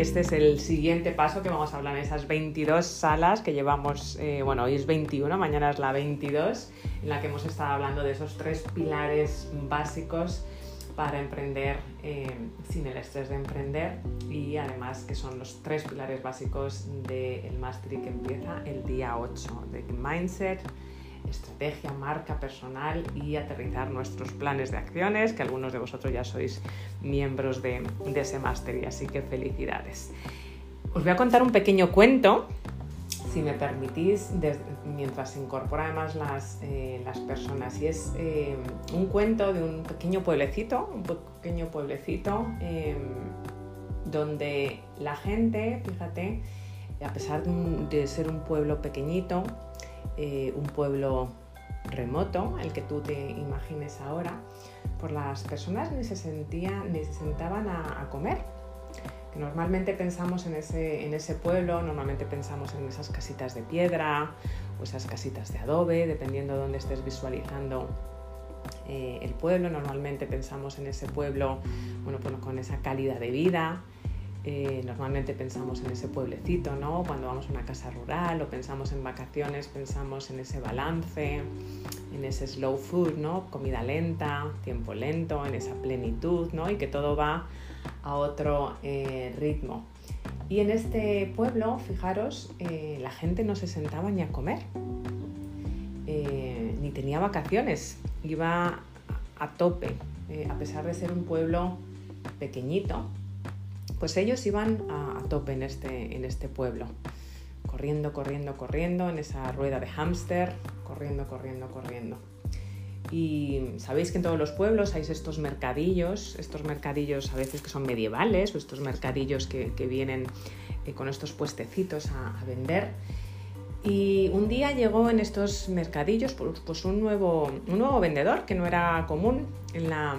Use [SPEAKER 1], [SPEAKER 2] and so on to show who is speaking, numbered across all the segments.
[SPEAKER 1] este es el siguiente paso que vamos a hablar en esas 22 salas que llevamos, eh, bueno, hoy es 21, mañana es la 22, en la que hemos estado hablando de esos tres pilares básicos para emprender eh, sin el estrés de emprender y además que son los tres pilares básicos del Mastery que empieza el día 8 de Mindset, estrategia, marca personal y aterrizar nuestros planes de acciones, que algunos de vosotros ya sois miembros de, ese máster y así que felicidades. Os voy a contar un pequeño cuento, si me permitís, mientras se además las, eh, las personas. Y es eh, un cuento de un pequeño pueblecito, un pequeño pueblecito em, donde la gente, fíjate, a pesar de ser un pueblo pequeñito, eh, un pueblo remoto, el que tú te imagines ahora, por las personas ni se sentían ni se sentaban a, comer. Normalmente pensamos en ese, en ese pueblo, normalmente pensamos en esas casitas de piedra o esas casitas de adobe, dependiendo de dónde estés visualizando eh, el pueblo. Normalmente pensamos en ese pueblo bueno, pues con esa calidad de vida, eh, normalmente pensamos en ese pueblecito, ¿no? Cuando vamos a una casa rural o pensamos en vacaciones, pensamos en ese balance, en ese slow food, ¿no? Comida lenta, tiempo lento, en esa plenitud, ¿no? Y que todo va a otro eh, ritmo. Y en este pueblo, fijaros, eh, la gente no se sentaba ni a comer, ni tenía vacaciones, iba a tope, a pesar de ser un pueblo pequeñito, pues ellos iban a, tope en este, en este pueblo, corriendo, corriendo, corriendo, en esa rueda de hámster, corriendo, corriendo, corriendo. Y sabéis que en todos los pueblos hay estos mercadillos, estos mercadillos a veces que son medievales o estos mercadillos que, vienen eh, con estos puestecitos a, vender. Y un día llegó en estos mercadillos pues, pues, un, nuevo, un nuevo vendedor que no era común en la,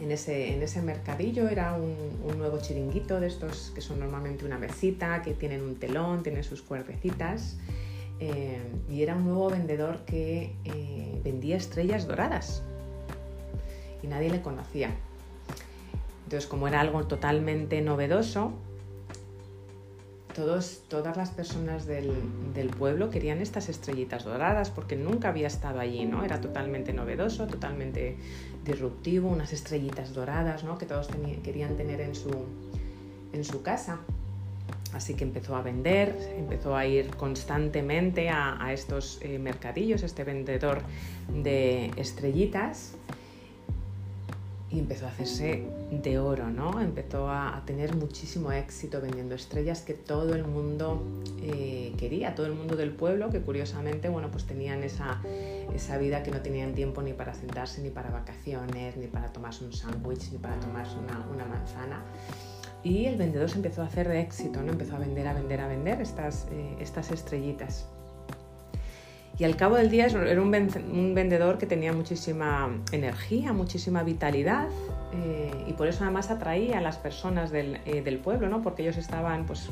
[SPEAKER 1] en ese, mercadillo era un, nuevo chiringuito de estos que son normalmente una mesita, que tienen un telón, tienen sus cuerdecitas. Eh, y era un nuevo vendedor que eh, vendía estrellas doradas y nadie le conocía. Entonces, como era algo totalmente novedoso, todos, todas las personas del, del, pueblo querían estas estrellitas doradas porque nunca había estado allí, ¿no? Era totalmente novedoso, totalmente disruptivo, unas estrellitas doradas, ¿no? Que todos querían tener en su, en su casa. Así que empezó a vender, empezó a ir constantemente a, estos eh, mercadillos, este vendedor de estrellitas y empezó a hacerse de oro, ¿no? Empezó a, tener muchísimo éxito vendiendo estrellas que todo el mundo eh, quería, todo el mundo del pueblo, que curiosamente, bueno, pues tenían esa, esa vida que no tenían tiempo ni para sentarse, ni para vacaciones, ni para tomarse un sándwich, ni para tomarse una, una, manzana. Y el vendedor se empezó a hacer de éxito, ¿no? Empezó a vender, a vender, a vender estas, eh, estas estrellitas. Y al cabo del día era un, vendedor que tenía muchísima energía, muchísima vitalidad eh, y por eso además atraía a las personas del, eh, pueblo, ¿no? porque ellos estaban pues,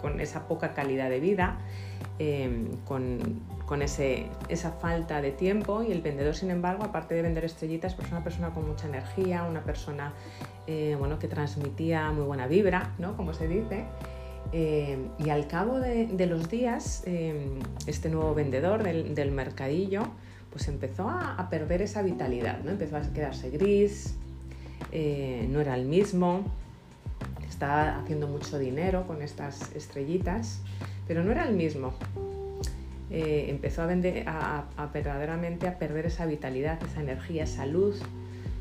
[SPEAKER 1] con esa poca calidad de vida, eh, con, esa falta de tiempo y el vendedor, sin embargo, aparte de vender estrellitas, pues una persona con mucha energía, una persona bueno, que transmitía muy buena vibra, ¿no? como se dice. Eh, y al cabo de, los días, eh, este nuevo vendedor del, mercadillo pues empezó a, perder esa vitalidad, ¿no? empezó a quedarse gris, eh, no era el mismo, estaba haciendo mucho dinero con estas estrellitas, pero no era el mismo. empezó a, vender, a, verdaderamente a perder esa vitalidad, esa energía, esa luz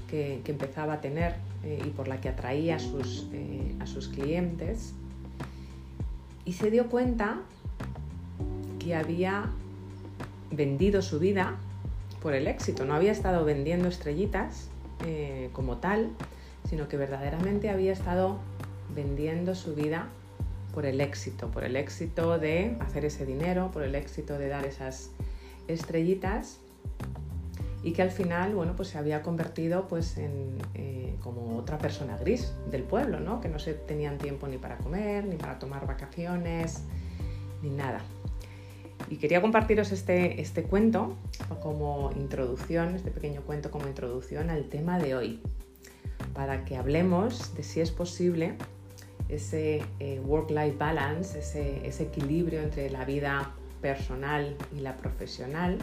[SPEAKER 1] que, empezaba a tener y por la que atraía a sus clientes y se dio cuenta que había vendido su vida por el éxito, no había estado vendiendo estrellitas eh, como tal, sino que verdaderamente había estado vendiendo su vida por el éxito, por el éxito de hacer ese dinero, por el éxito de dar esas estrellitas y que al final, bueno, pues se había convertido pues en eh, como otra persona gris del pueblo, ¿no? Que no se tenían tiempo ni para comer, ni para tomar vacaciones, ni nada. Y quería compartiros este, este cuento como introducción, este pequeño cuento como introducción al tema de hoy, para que hablemos de si es posible ese eh, work-life balance, ese, ese equilibrio entre la vida personal y la profesional.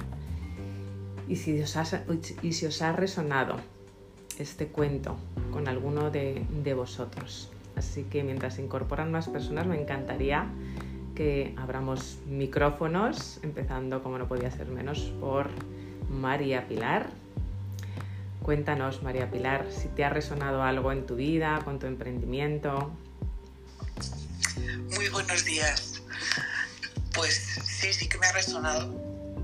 [SPEAKER 1] Y si os ha, y si os ha resonado este cuento con alguno de, de vosotros. Así que mientras se incorporan más personas, me encantaría que abramos micrófonos, empezando como no podía ser menos por María Pilar. Cuéntanos, María Pilar, si te ha resonado algo en tu vida, con tu emprendimiento.
[SPEAKER 2] Muy buenos días. Pues sí, sí que me ha resonado,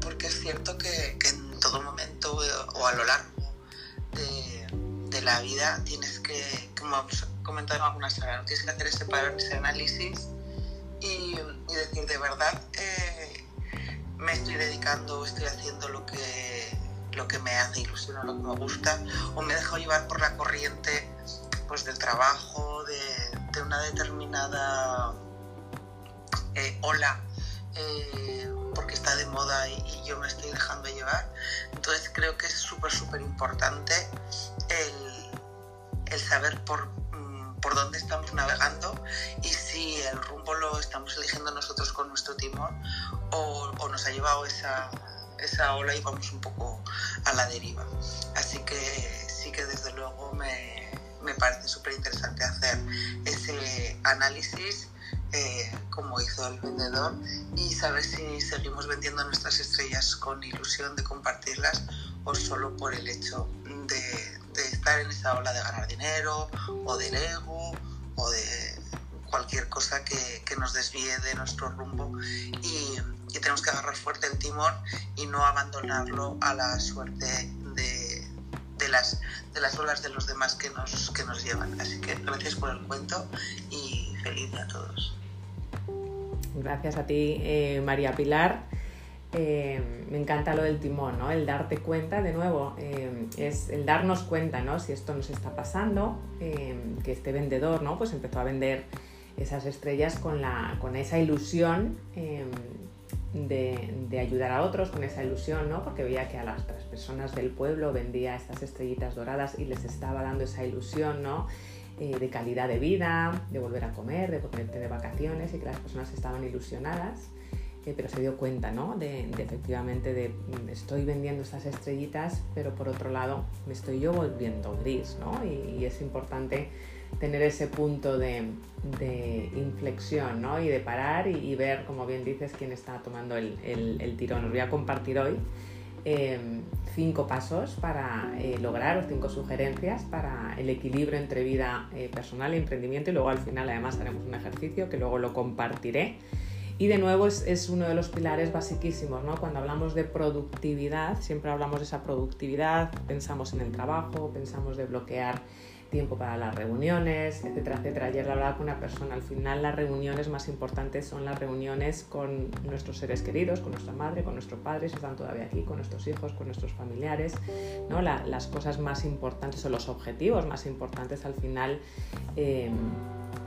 [SPEAKER 2] porque es cierto que, en todo momento o a lo largo de, la vida tienes que, como hemos comentado en algunas horas, tienes que hacer ese parón, ese análisis y, decir de verdad, eh, me estoy dedicando, estoy haciendo lo que, lo que me hace ilusión o lo que me gusta, o me dejo llevar por la corriente pues, del trabajo, de, una determinada eh, ola. Eh, porque está de moda y, yo me estoy dejando llevar. Entonces creo que es súper, súper importante el, el saber por, por dónde estamos navegando y si el rumbo lo estamos eligiendo nosotros con nuestro timón o, nos ha llevado esa, esa ola y vamos un poco a la deriva. Así que sí que desde luego me, me parece súper interesante hacer ese análisis eh, como hizo el vendedor y saber si seguimos vendiendo nuestras estrellas con ilusión de compartirlas o solo por el hecho de, de estar en esa ola de ganar dinero o del ego o de cualquier cosa que, que nos desvíe de nuestro rumbo y, y, tenemos que agarrar fuerte el timón y no abandonarlo a la suerte de, de, las, de las olas de los demás que nos, que nos llevan. Así que gracias por el cuento y feliz a todos.
[SPEAKER 1] Gracias a ti, eh, María Pilar. Eh, me encanta lo del timón, ¿no? El darte cuenta, de nuevo, eh, es el darnos cuenta, ¿no? Si esto nos está pasando, que este vendedor, ¿no? Pues empezó a vender esas estrellas con, la, con esa ilusión de, ayudar a otros, con esa ilusión, ¿no? Porque veía que a las personas del pueblo vendía estas estrellitas doradas y les estaba dando esa ilusión, ¿no? De calidad de vida, de volver a comer, de ponerte de vacaciones y que las personas estaban ilusionadas pero se dio cuenta, ¿no? De, efectivamente de mm, estoy vendiendo estas estrellitas, pero por otro lado me estoy yo volviendo gris, ¿no? Y, es importante tener ese punto de, inflexión, ¿no? Y de parar y, ver, como bien dices, quién está tomando el, el, tirón. Os voy a compartir hoy em, cinco pasos para eh, lograr, o cinco sugerencias para el equilibrio entre vida eh, personal e emprendimiento y luego al final además haremos un ejercicio que luego lo compartiré y de nuevo es, uno de los pilares basiquísimos, ¿no? Cuando hablamos de productividad, siempre hablamos de esa productividad, pensamos en el trabajo, pensamos de bloquear tiempo para las reuniones, etcétera, etcétera. Ayer hablaba con una persona, al final las reuniones más importantes son las reuniones con nuestros seres queridos, con nuestra madre, con nuestro padre, si están todavía aquí, con nuestros hijos, con nuestros familiares, ¿no? las cosas más importantes o los objetivos más importantes al final eh,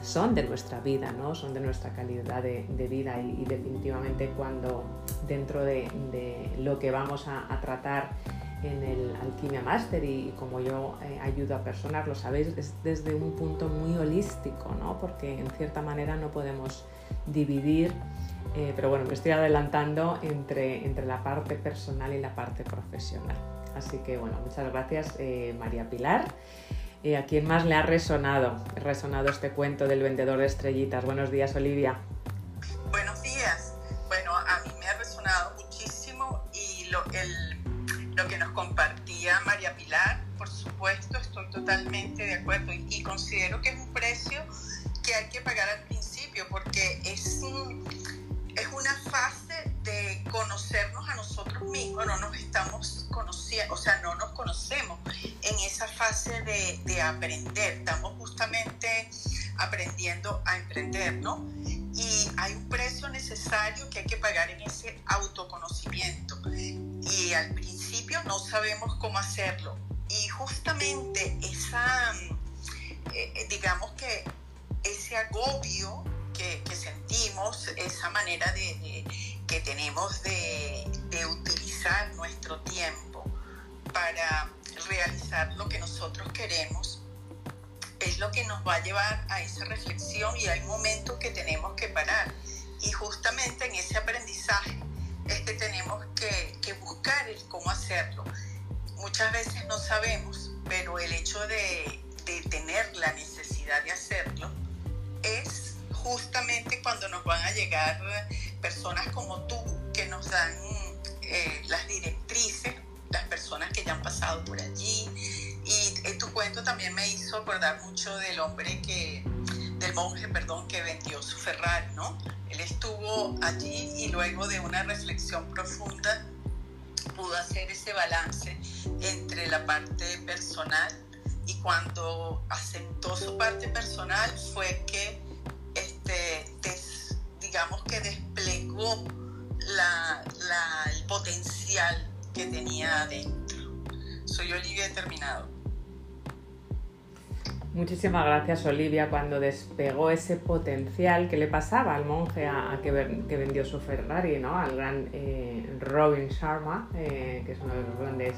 [SPEAKER 1] son de nuestra vida, ¿no? son de nuestra calidad de, vida y, definitivamente cuando dentro de, lo que vamos a, tratar en el Alquimia Master y, como yo eh, ayudo a personas, lo sabéis, es desde un punto muy holístico, ¿no? porque en cierta manera no podemos dividir, eh, pero bueno, me estoy adelantando entre, entre la parte personal y la parte profesional. Así que bueno, muchas gracias eh, María Pilar. ¿A quién más le ha resonado, resonado este cuento del vendedor de estrellitas? Buenos días, Olivia.
[SPEAKER 3] Buenos días. Bueno, a mí me ha resonado muchísimo y lo, lo que nos compartía María Pilar, por supuesto, estoy totalmente de acuerdo y, considero que es un precio que hay que pagar al principio porque es, es una fase de conocernos a nosotros mismos, no nos estamos conociendo, o sea, no nos conocemos en esa fase de, de aprender, estamos justamente aprendiendo a emprender, ¿no? Y hay un precio necesario que hay que pagar en ese autoconocimiento. Y al principio no sabemos cómo hacerlo. Y justamente esa, eh, eh, digamos que ese agobio que, sentimos, esa manera de, que tenemos de, utilizar nuestro tiempo para realizar lo que nosotros queremos, es lo que nos va a llevar a esa reflexión y hay momentos que tenemos que parar. Y justamente en ese aprendizaje es que tenemos que, que buscar el cómo hacerlo. Muchas veces no sabemos, pero el hecho de, de tener la necesidad de hacerlo es justamente cuando nos van a llegar personas como tú que nos dan eh, las directrices, las personas que ya han pasado por allí. Y tu cuento también me hizo acordar mucho del hombre que, del monje, perdón, que vendió su Ferrari, ¿no? Él estuvo allí y luego de una reflexión profunda pudo hacer ese balance entre la parte personal y cuando aceptó su parte personal fue que este, digamos que desplegó el potencial que tenía adentro. Soy Olivia Terminado.
[SPEAKER 1] Muchísimas gracias Olivia. Cuando despegó ese potencial que le pasaba al monje a, que, vendió su Ferrari, ¿no? al gran eh, Robin Sharma, eh, que es uno de los grandes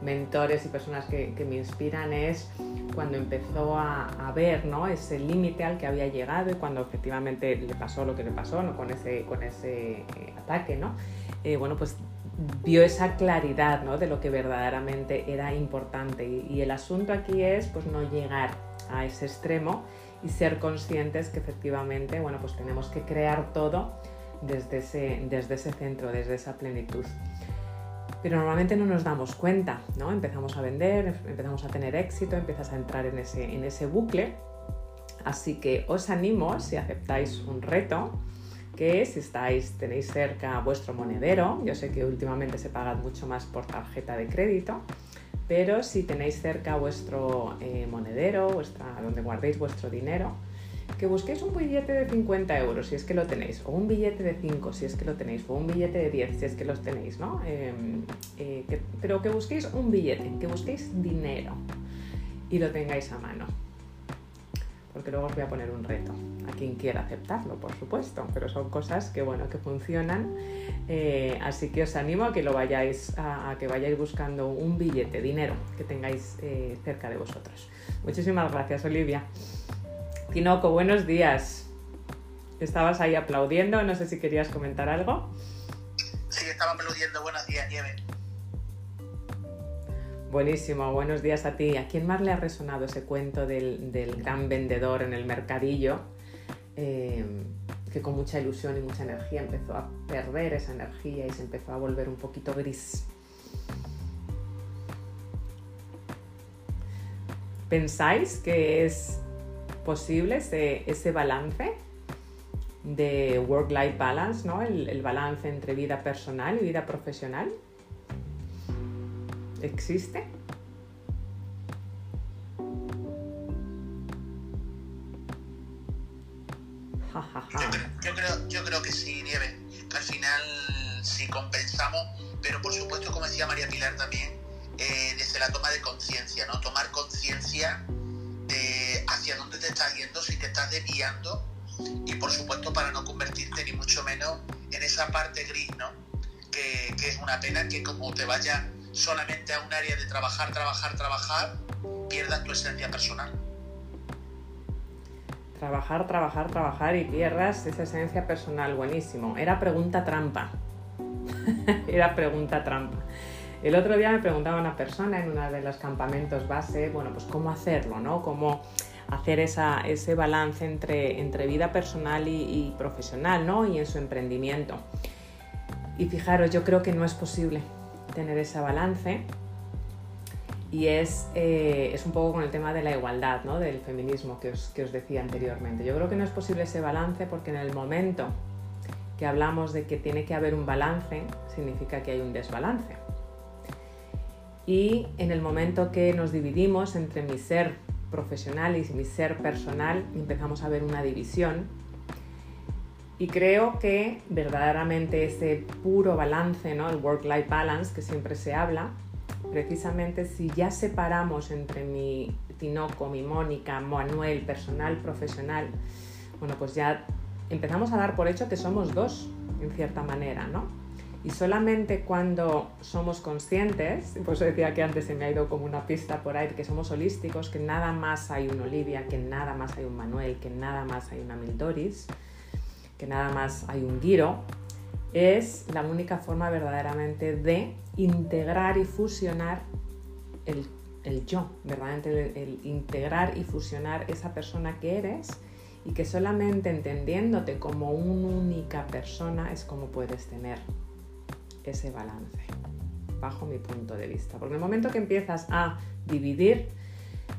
[SPEAKER 1] mentores y personas que, me inspiran, es cuando empezó a, ver ¿no? ese límite al que había llegado y cuando efectivamente le pasó lo que le pasó ¿no? con ese, con ese eh, ataque, ¿no? bueno, pues vio esa claridad ¿no? de lo que verdaderamente era importante. Y, el asunto aquí es pues, no llegar a ese extremo y ser conscientes que efectivamente bueno, pues tenemos que crear todo desde ese, desde ese centro, desde esa plenitud. Pero normalmente no nos damos cuenta, ¿no? Empezamos a vender, empezamos a tener éxito, empiezas a entrar en ese, en ese bucle. Así que os animo, si aceptáis un reto, que si estáis, tenéis cerca vuestro monedero, yo sé que últimamente se paga mucho más por tarjeta de crédito, pero si tenéis cerca vuestro eh, monedero, donde guardéis vuestro dinero, que busquéis un billete de 50 euros si es que lo tenéis, o un billete de 5 si es que lo tenéis, o un billete de 10 si es que los tenéis, ¿no? Em, eh, pero que busquéis un billete, que busquéis dinero y lo tengáis a mano porque luego os voy a poner un reto a quien quiera aceptarlo, por supuesto, pero son cosas que bueno que funcionan, eh, así que os animo a que lo vayáis a, que vayáis buscando un billete, dinero que tengáis eh, cerca de vosotros. Muchísimas gracias, Olivia. Tinoco, buenos días. Estabas ahí aplaudiendo, no sé si querías comentar algo.
[SPEAKER 4] Sí, estaba aplaudiendo. Buenos días, Nieve.
[SPEAKER 1] Buenísimo, buenos días a ti. ¿A quién más le ha resonado ese cuento del, gran vendedor en el mercadillo? Eh, que con mucha ilusión y mucha energía empezó a perder esa energía y se empezó a volver un poquito gris. ¿Pensáis que es posible ese, balance de work-life balance, ¿no? el balance entre vida personal y vida profesional? ¿Existe?
[SPEAKER 4] Yo creo, yo, creo, que sí, Nieve. Al final sí compensamos, pero por supuesto, como decía María Pilar también, eh, desde la toma de conciencia, ¿no? Tomar conciencia de hacia dónde te estás yendo, si te estás desviando, y por supuesto para no convertirte ni mucho menos en esa parte gris, ¿no? Que, que es una pena que como te vaya solamente a un área de trabajar, trabajar, trabajar, pierdas tu esencia personal.
[SPEAKER 1] Trabajar, trabajar, trabajar y pierdas esa esencia personal. Buenísimo. Era pregunta trampa. Era pregunta trampa. El otro día me preguntaba una persona en uno de los campamentos base, bueno, pues cómo hacerlo, ¿no? Cómo hacer esa, ese balance entre, entre vida personal y, y profesional, ¿no? Y en su emprendimiento. Y fijaros, yo creo que no es posible tener ese balance y es, eh, es, un poco con el tema de la igualdad, ¿no? del feminismo que os, que os, decía anteriormente. Yo creo que no es posible ese balance porque en el momento que hablamos de que tiene que haber un balance, significa que hay un desbalance. Y en el momento que nos dividimos entre mi ser profesional y mi ser personal, empezamos a ver una división y creo que verdaderamente ese puro balance, ¿no? el work-life balance que siempre se habla, precisamente si ya separamos entre mi Tinoco, mi Mónica, Manuel, personal, profesional, bueno, pues ya empezamos a dar por hecho que somos dos, en cierta manera, ¿no? Y solamente cuando somos conscientes, por eso decía que antes se me ha ido como una pista por ahí, que somos holísticos, que nada más hay un Olivia, que nada más hay un Manuel, que nada más hay una Mildoris, que nada más hay un Giro, es la única forma verdaderamente de integrar y fusionar el, yo, verdaderamente el integrar y fusionar esa persona que eres y que solamente entendiéndote como una única persona es como puedes tener ese balance, bajo mi punto de vista. Porque el momento que empiezas a dividir,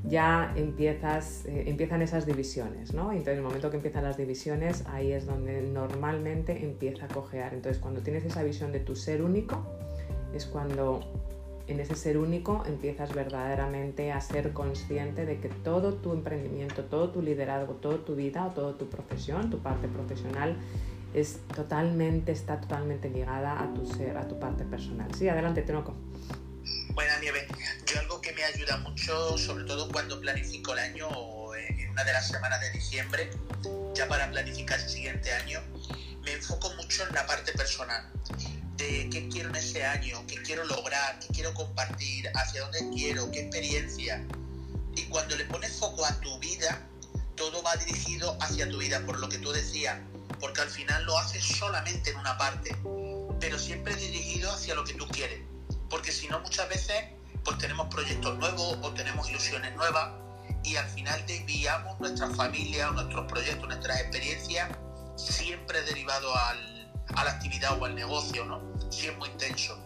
[SPEAKER 1] ya empiezas, eh, empiezan esas divisiones, ¿no? Entonces, en el momento que empiezan las divisiones, ahí es donde normalmente empieza a cojear. Entonces, cuando tienes esa visión de tu ser único, es cuando en ese ser único empiezas verdaderamente a ser consciente de que todo tu emprendimiento, todo tu liderazgo, toda tu vida o toda tu profesión, tu parte profesional, es totalmente, está totalmente ligada a tu ser, a tu parte personal. Sí, adelante, Tenoco.
[SPEAKER 4] Buena Nieve. Yo algo me ayuda mucho, sobre todo cuando planifico el año o en una de las semanas de diciembre, ya para planificar el siguiente año, me enfoco mucho en la parte personal de qué quiero en ese año, qué quiero lograr, qué quiero compartir, hacia dónde quiero, qué experiencia. Y cuando le pones foco a tu vida, todo va dirigido hacia tu vida, por lo que tú decías, porque al final lo haces solamente en una parte, pero siempre dirigido hacia lo que tú quieres. Porque si no, muchas veces pues tenemos proyectos nuevos o tenemos ilusiones nuevas y al final desviamos nuestra familia, nuestros proyectos, nuestras experiencias, siempre derivado al, a la actividad o al negocio, ¿no? Si es muy intenso.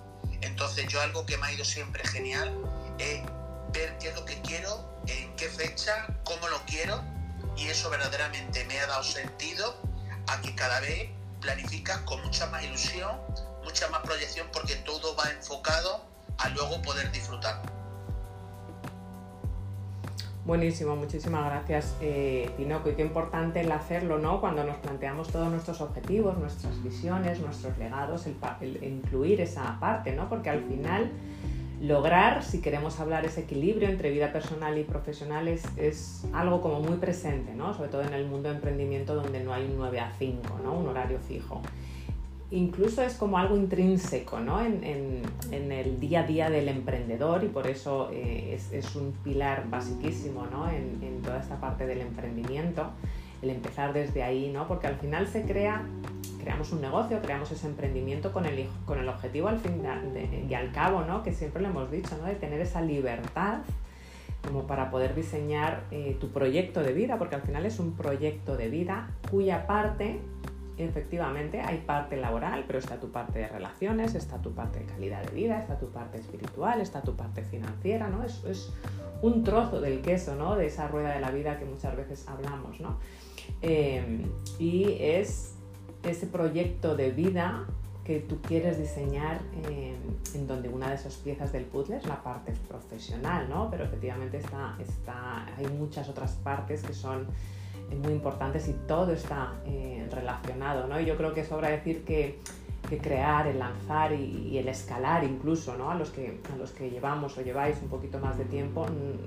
[SPEAKER 4] Entonces yo algo que me ha ido siempre genial es ver qué es lo que quiero, en qué fecha, cómo lo quiero y eso verdaderamente me ha dado sentido a que cada vez planificas con mucha más ilusión, mucha más proyección, porque todo va enfocado a luego poder disfrutar.
[SPEAKER 1] Buenísimo, muchísimas gracias, eh. Y qué importante el hacerlo, ¿no? Cuando nos planteamos todos nuestros objetivos, nuestras visiones, nuestros legados, el, incluir esa parte, ¿no? Porque al final lograr, si queremos hablar ese equilibrio entre vida personal y profesional, es, algo como muy presente, ¿no? sobre todo en el mundo de emprendimiento donde no hay un 9 a 5, ¿no? un horario fijo. Incluso es como algo intrínseco ¿no? en, el día a día del emprendedor y por eso eh, es, un pilar basiquísimo ¿no? en, toda esta parte del emprendimiento, el empezar desde ahí, ¿no? porque al final se crea creamos un negocio, creamos ese emprendimiento con el, con el objetivo al fin y al cabo, ¿no? que siempre lo hemos dicho, ¿no? de tener esa libertad como para poder diseñar eh, tu proyecto de vida, porque al final es un proyecto de vida cuya parte, efectivamente, hay parte laboral, pero está tu parte de relaciones, está tu parte de calidad de vida, está tu parte espiritual, está tu parte financiera, ¿no? Es, es un trozo del queso, ¿no? De esa rueda de la vida que muchas veces hablamos, ¿no? Eh, y es ese proyecto de vida que tú quieres diseñar en donde una de esas piezas del puzzle es la parte profesional, ¿no? Pero efectivamente está, está, hay muchas otras partes que son muy importantes y todo está eh, relacionado, ¿no? Y yo creo que sobra decir que crear, el lanzar y, el escalar incluso, ¿no? A los, que, a los que llevamos o lleváis un poquito más de tiempo,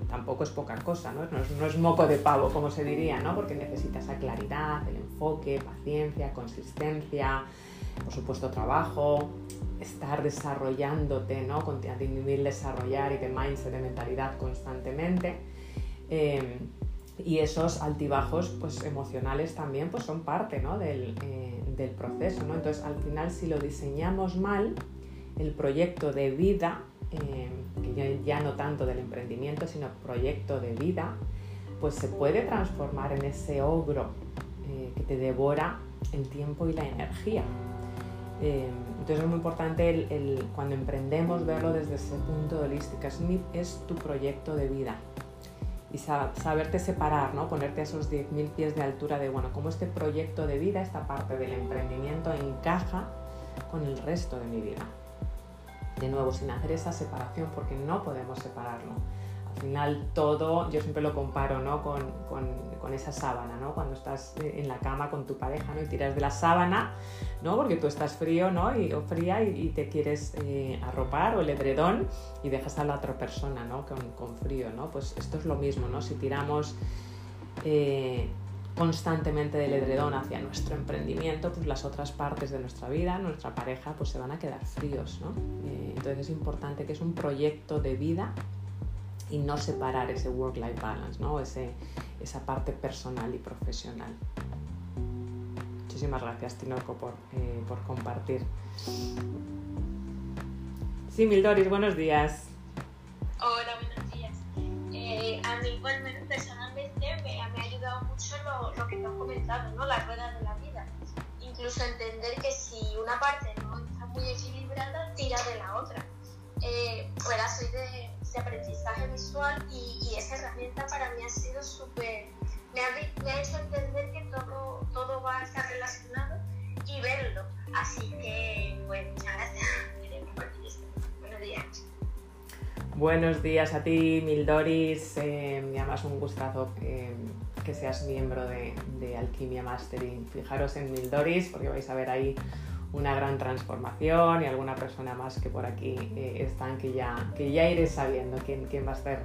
[SPEAKER 1] tampoco es poca cosa, ¿no? No es, moco de pavo, como se diría, ¿no? Porque necesitas esa claridad, el enfoque, paciencia, consistencia, por supuesto trabajo, estar desarrollándote, ¿no? Continuar desarrollar y de mindset, de mentalidad constantemente. Eh, y esos altibajos pues, emocionales también pues, son parte ¿no? del, eh, del, proceso. ¿no? Entonces, al final, si lo diseñamos mal, el proyecto de vida, eh, que ya, no tanto del emprendimiento, sino proyecto de vida, pues se puede transformar en ese ogro eh, que te devora el tiempo y la energía. entonces es muy importante el, cuando emprendemos verlo desde ese punto de holística, es, es tu proyecto de vida y saberte separar, ¿no? ponerte a esos 10.000 pies de altura de, bueno, cómo este proyecto de vida, esta parte del emprendimiento encaja con el resto de mi vida. De nuevo, sin hacer esa separación, porque no podemos separarlo al final todo, yo siempre lo comparo ¿no? con, con, esa sábana, ¿no? cuando estás en la cama con tu pareja ¿no? y tiras de la sábana, ¿no? porque tú estás frío ¿no? y, o fría y, te quieres eh, arropar o el edredón y dejas a la otra persona ¿no? con, con, frío. ¿no? Pues esto es lo mismo, ¿no? si tiramos... Eh, constantemente del edredón hacia nuestro emprendimiento, pues las otras partes de nuestra vida, nuestra pareja, pues se van a quedar fríos, ¿no? Eh, entonces es importante que es un proyecto de vida y no separar ese work-life balance, ¿no? Ese, esa parte personal y profesional. Muchísimas gracias, Tinoco, por, eh, por compartir. Sí, Mildoris, buenos días.
[SPEAKER 5] Hola, buenos días. Eh, a mí, menos personalmente, me, ha ayudado mucho lo, lo, que te has comentado, ¿no? La rueda de la vida. Incluso entender que si una parte no está muy equilibrada, tira de la otra. Eh, pues soy de, de, aprendizaje visual y, y, esa herramienta para mí ha sido súper... Me ha, hecho entender que todo, todo va a estar relacionado y verlo. Así que, pues, muchas gracias. Buenos días.
[SPEAKER 1] Buenos días a ti, Mildoris. Eh, me llamas un gustazo que seas miembro de, de, Alquimia Mastering. Fijaros en Mildoris porque vais a ver ahí una gran transformación y alguna persona más que por aquí eh, están que ya, que ya iré sabiendo quién, quién va a ser,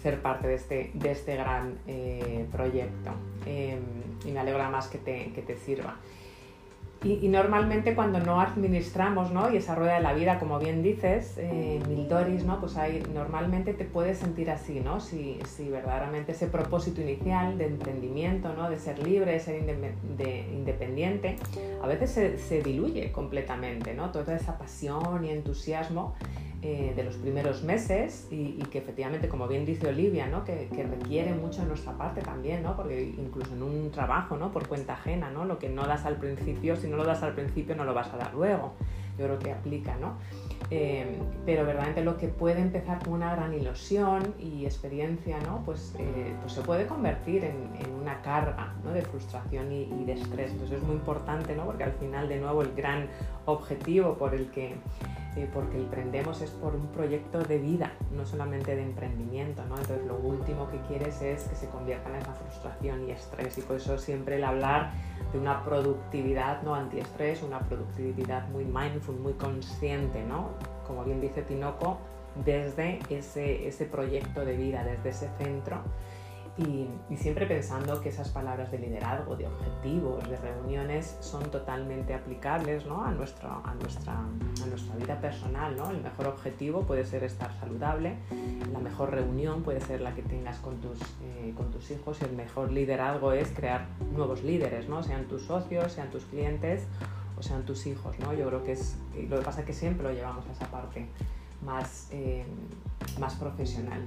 [SPEAKER 1] ser parte de este, de este gran eh, proyecto. y me alegra más que te, que te sirva. Y, normalmente cuando no administramos, ¿no? Y esa rueda de la vida, como bien dices, eh, Mildoris, ¿no? Pues ahí normalmente te puedes sentir así, ¿no? Si, si verdaderamente ese propósito inicial de emprendimiento, ¿no? De ser libre, de ser de independiente, a veces se, se, diluye completamente, ¿no? Toda esa pasión y entusiasmo eh, de los primeros meses y, que efectivamente, como bien dice Olivia, ¿no? que, requiere mucho de nuestra parte también, ¿no? porque incluso en un trabajo ¿no? por cuenta ajena, ¿no? lo que no das al principio, si no lo das al principio no lo vas a dar luego. Yo creo que aplica, ¿no? Eh, pero verdaderamente lo que puede empezar con una gran ilusión y experiencia, ¿no? pues, eh, pues se puede convertir en, una carga ¿no? de frustración y, y, de estrés. Entonces es muy importante, ¿no? porque al final, de nuevo, el gran objetivo por el que eh, porque emprendemos es por un proyecto de vida, no solamente de emprendimiento, ¿no? Entonces lo último que quieres es que se convierta en esa frustración y estrés y por eso siempre el hablar de una productividad no antiestrés, una productividad muy mindful, muy consciente, ¿no? Como bien dice Tinoco, desde ese, ese proyecto de vida, desde ese centro y, siempre pensando que esas palabras de liderazgo, de objetivos, de reuniones son totalmente aplicables ¿no? a, nuestro, a, nuestra, a nuestra vida personal. ¿no? El mejor objetivo puede ser estar saludable, la mejor reunión puede ser la que tengas con tus, eh, con tus hijos y el mejor liderazgo es crear nuevos líderes, ¿no? sean tus socios, sean tus clientes o sean tus hijos. ¿no? Yo creo que es, lo que pasa es que siempre lo llevamos a esa parte más, eh, más profesional.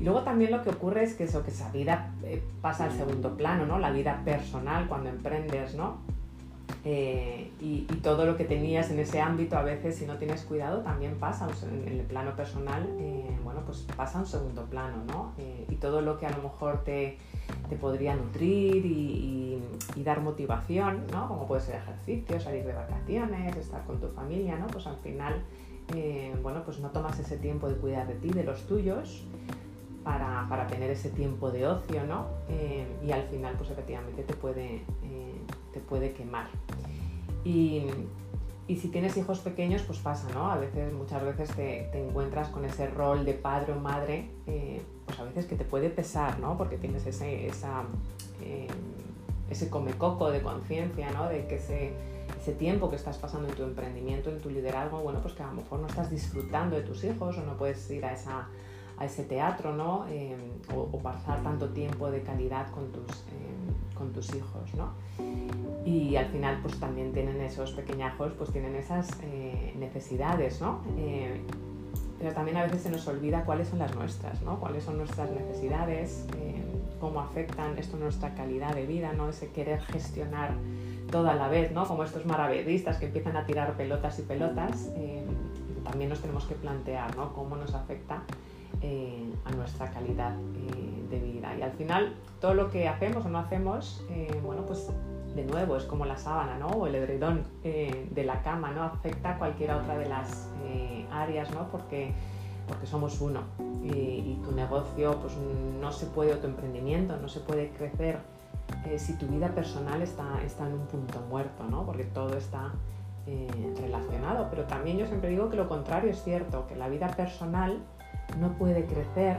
[SPEAKER 1] Y luego también lo que ocurre es que eso, que esa vida eh, pasa al segundo plano, ¿no? La vida personal cuando emprendes, ¿no? Eh, y, todo lo que tenías en ese ámbito a veces si no tienes cuidado también pasa en el plano personal, eh, bueno, pues pasa a un segundo plano, ¿no? y todo lo que a lo mejor te, te podría nutrir y, dar motivación, ¿no? Como puede ser ejercicio, salir de vacaciones, estar con tu familia, ¿no? Pues al final, bueno, pues no tomas ese tiempo de cuidar de ti, de los tuyos, para, para, tener ese tiempo de ocio, ¿no? Eh, y al final, pues efectivamente te puede, eh, te puede quemar. Y, y, si tienes hijos pequeños, pues pasa, ¿no? A veces, muchas veces te, te encuentras con ese rol de padre o madre, eh, pues a veces que te puede pesar, ¿no? Porque tienes ese, esa, ese comecoco de conciencia, ¿no? De que ese, ese tiempo que estás pasando en tu emprendimiento, en tu liderazgo, bueno, pues que a lo mejor no estás disfrutando de tus hijos o no puedes ir a esa a ese teatro, ¿no? Em, o, pasar tanto tiempo de calidad con tus, em, con tus hijos, ¿no? Y al final, pues también tienen esos pequeñajos, pues tienen esas eh, necesidades, ¿no? Eh, pero también a veces se nos olvida cuáles son las nuestras, ¿no? Cuáles son nuestras necesidades, em, cómo afectan esto nuestra calidad de vida, ¿no? Ese querer gestionar todo a la vez, ¿no? Como estos maravillistas que empiezan a tirar pelotas y pelotas, también nos tenemos que plantear, ¿no? Cómo nos afecta eh, a nuestra calidad eh, de vida. Y al final, todo lo que hacemos o no hacemos, eh, bueno, pues de nuevo es como la sábana, ¿no? O el edredón de la cama, ¿no? Afecta a cualquiera otra de las áreas, ¿no? Porque, porque somos uno. Y, tu negocio, pues no se puede, o tu emprendimiento, no se puede crecer si tu vida personal está, está en un punto muerto, ¿no? Porque todo está relacionado. Pero también yo siempre digo que lo contrario es cierto, que la vida personal no puede crecer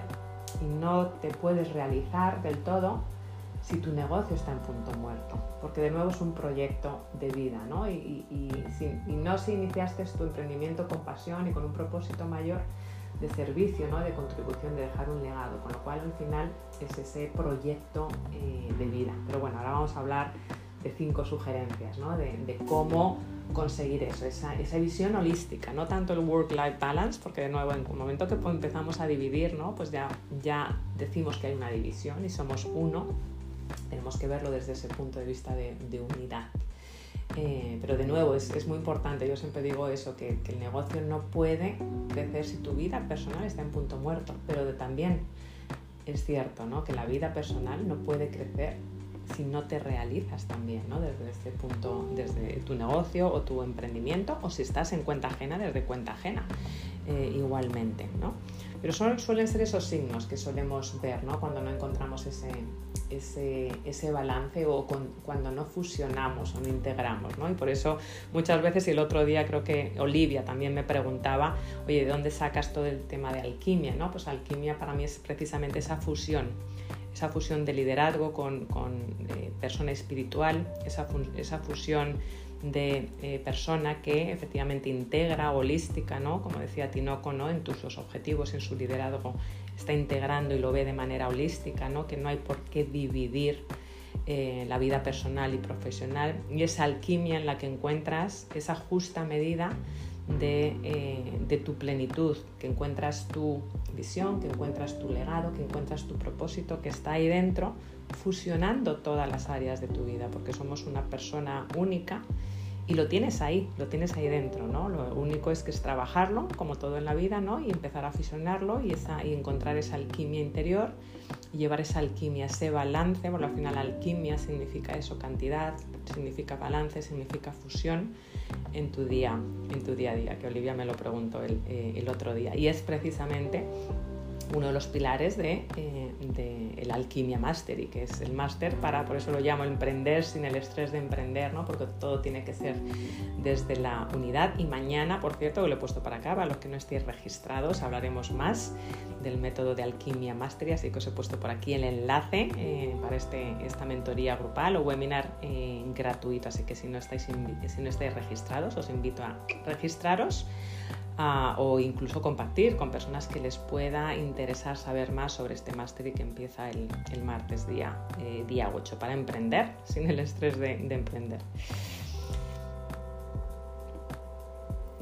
[SPEAKER 1] y no te puedes realizar del todo si tu negocio está en punto muerto, porque de nuevo es un proyecto de vida, ¿no? Y, no si iniciaste tu emprendimiento con pasión y con un propósito mayor de servicio, ¿no? De contribución, de dejar un legado, con lo cual al final es ese proyecto eh, de vida. Pero bueno, ahora vamos a hablar de cinco sugerencias, ¿no? de, cómo conseguir eso, esa, esa, visión holística, no tanto el work-life balance, porque de nuevo en un momento que empezamos a dividir, ¿no? pues ya, ya decimos que hay una división y somos uno, tenemos que verlo desde ese punto de vista de, unidad. Eh, pero de nuevo, es, es, muy importante, yo siempre digo eso, que, que, el negocio no puede crecer si tu vida personal está en punto muerto, pero de, también es cierto ¿no? que la vida personal no puede crecer si no te realizas también, ¿no? Desde este punto, desde tu negocio o tu emprendimiento, o si estás en cuenta ajena, desde cuenta ajena, eh, igualmente, ¿no? Pero son, suelen ser esos signos que solemos ver, ¿no? Cuando no encontramos ese, ese, ese balance o cuando no fusionamos o no integramos, ¿no? Y por eso muchas veces, y el otro día creo que Olivia también me preguntaba, oye, ¿de dónde sacas todo el tema de alquimia, ¿no? Pues alquimia para mí es precisamente esa fusión esa fusión de liderazgo con, eh, persona espiritual, esa, esa fusión de eh, persona que efectivamente integra, holística, ¿no? como decía Tinoco, ¿no? en tus objetivos, en su liderazgo, está integrando y lo ve de manera holística, ¿no? que no hay por qué dividir eh, la vida personal y profesional, y esa alquimia en la que encuentras esa justa medida eh, de, tu plenitud, que encuentras tu que encuentras tu legado, que encuentras tu propósito que está ahí dentro, fusionando todas las áreas de tu vida, porque somos una persona única y lo tienes ahí, lo tienes ahí dentro, ¿no? Lo único es que es trabajarlo, como todo en la vida, ¿no? Y empezar a fusionarlo y, esa, y encontrar esa alquimia interior llevar esa alquimia, ese balance, porque al final alquimia significa eso, cantidad, significa balance, significa fusión en tu día, en tu día a día, que Olivia me lo preguntó el, eh, el otro día. Y es precisamente uno de los pilares de, eh, el Alquimia Mastery, que es el máster para, por eso lo llamo emprender sin el estrés de emprender, ¿no? porque todo tiene que ser desde la unidad. Y mañana, por cierto, lo he puesto para acá, para los que no estéis registrados, hablaremos más del método de Alquimia Mastery, así que os he puesto por aquí el enlace eh, para este, esta mentoría grupal o webinar eh, gratuito, así que si no, estáis, si no estáis registrados, os invito a registraros o incluso compartir con personas que les pueda interesar saber más sobre este máster que empieza el, martes día, eh, día 8 para emprender sin el estrés de emprender.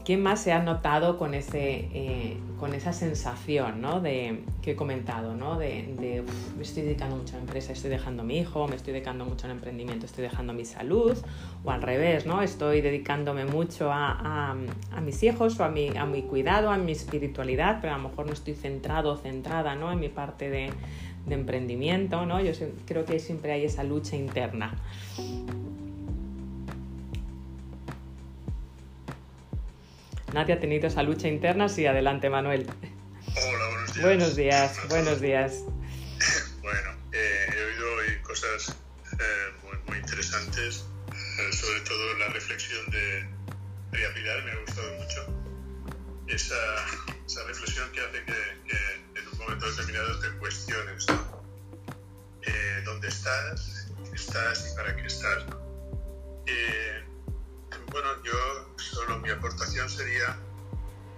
[SPEAKER 1] ¿Quién más se ha notado con, ese, eh, con esa sensación ¿no? de, que he comentado? ¿no? De, me estoy dedicando mucho a la empresa, estoy dejando a mi hijo, me estoy dedicando mucho al emprendimiento, estoy dejando mi salud, o al revés, ¿no? estoy dedicándome mucho a, mis hijos o a mi, a mi cuidado, a mi espiritualidad, pero a lo mejor no estoy centrado centrada ¿no? en mi parte de, de emprendimiento. ¿no? Yo creo que siempre hay esa lucha interna. Nadie ha tenido esa lucha interna. Sí, adelante, Manuel.
[SPEAKER 6] Hola,
[SPEAKER 1] buenos días. Buenos días,
[SPEAKER 6] Bueno, eh, he oído hoy cosas eh, muy, interesantes, eh, sobre todo la reflexión de María Pilar, me ha gustado mucho. Esa, esa reflexión que hace que, en un momento determinado te cuestiones dónde estás, qué estás y para qué estás. Bueno, yo solo mi aportación sería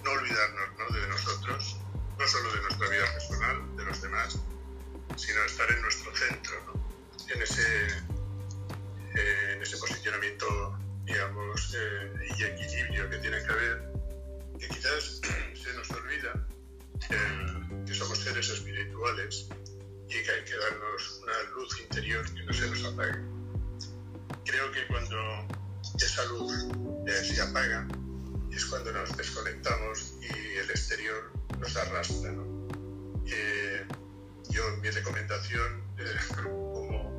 [SPEAKER 6] no olvidarnos de nosotros, no solo de nuestra vida personal, de los demás, sino estar en nuestro centro, en, ese, eh, en ese posicionamiento, digamos, eh, y equilibrio que tiene que haber, que quizás se nos olvida que somos seres espirituales y que hay que darnos una luz interior que no se nos apague. Creo que cuando esa luz eh, se apaga es cuando nos desconectamos y el exterior nos arrastra. Eh, yo, mi recomendación eh, como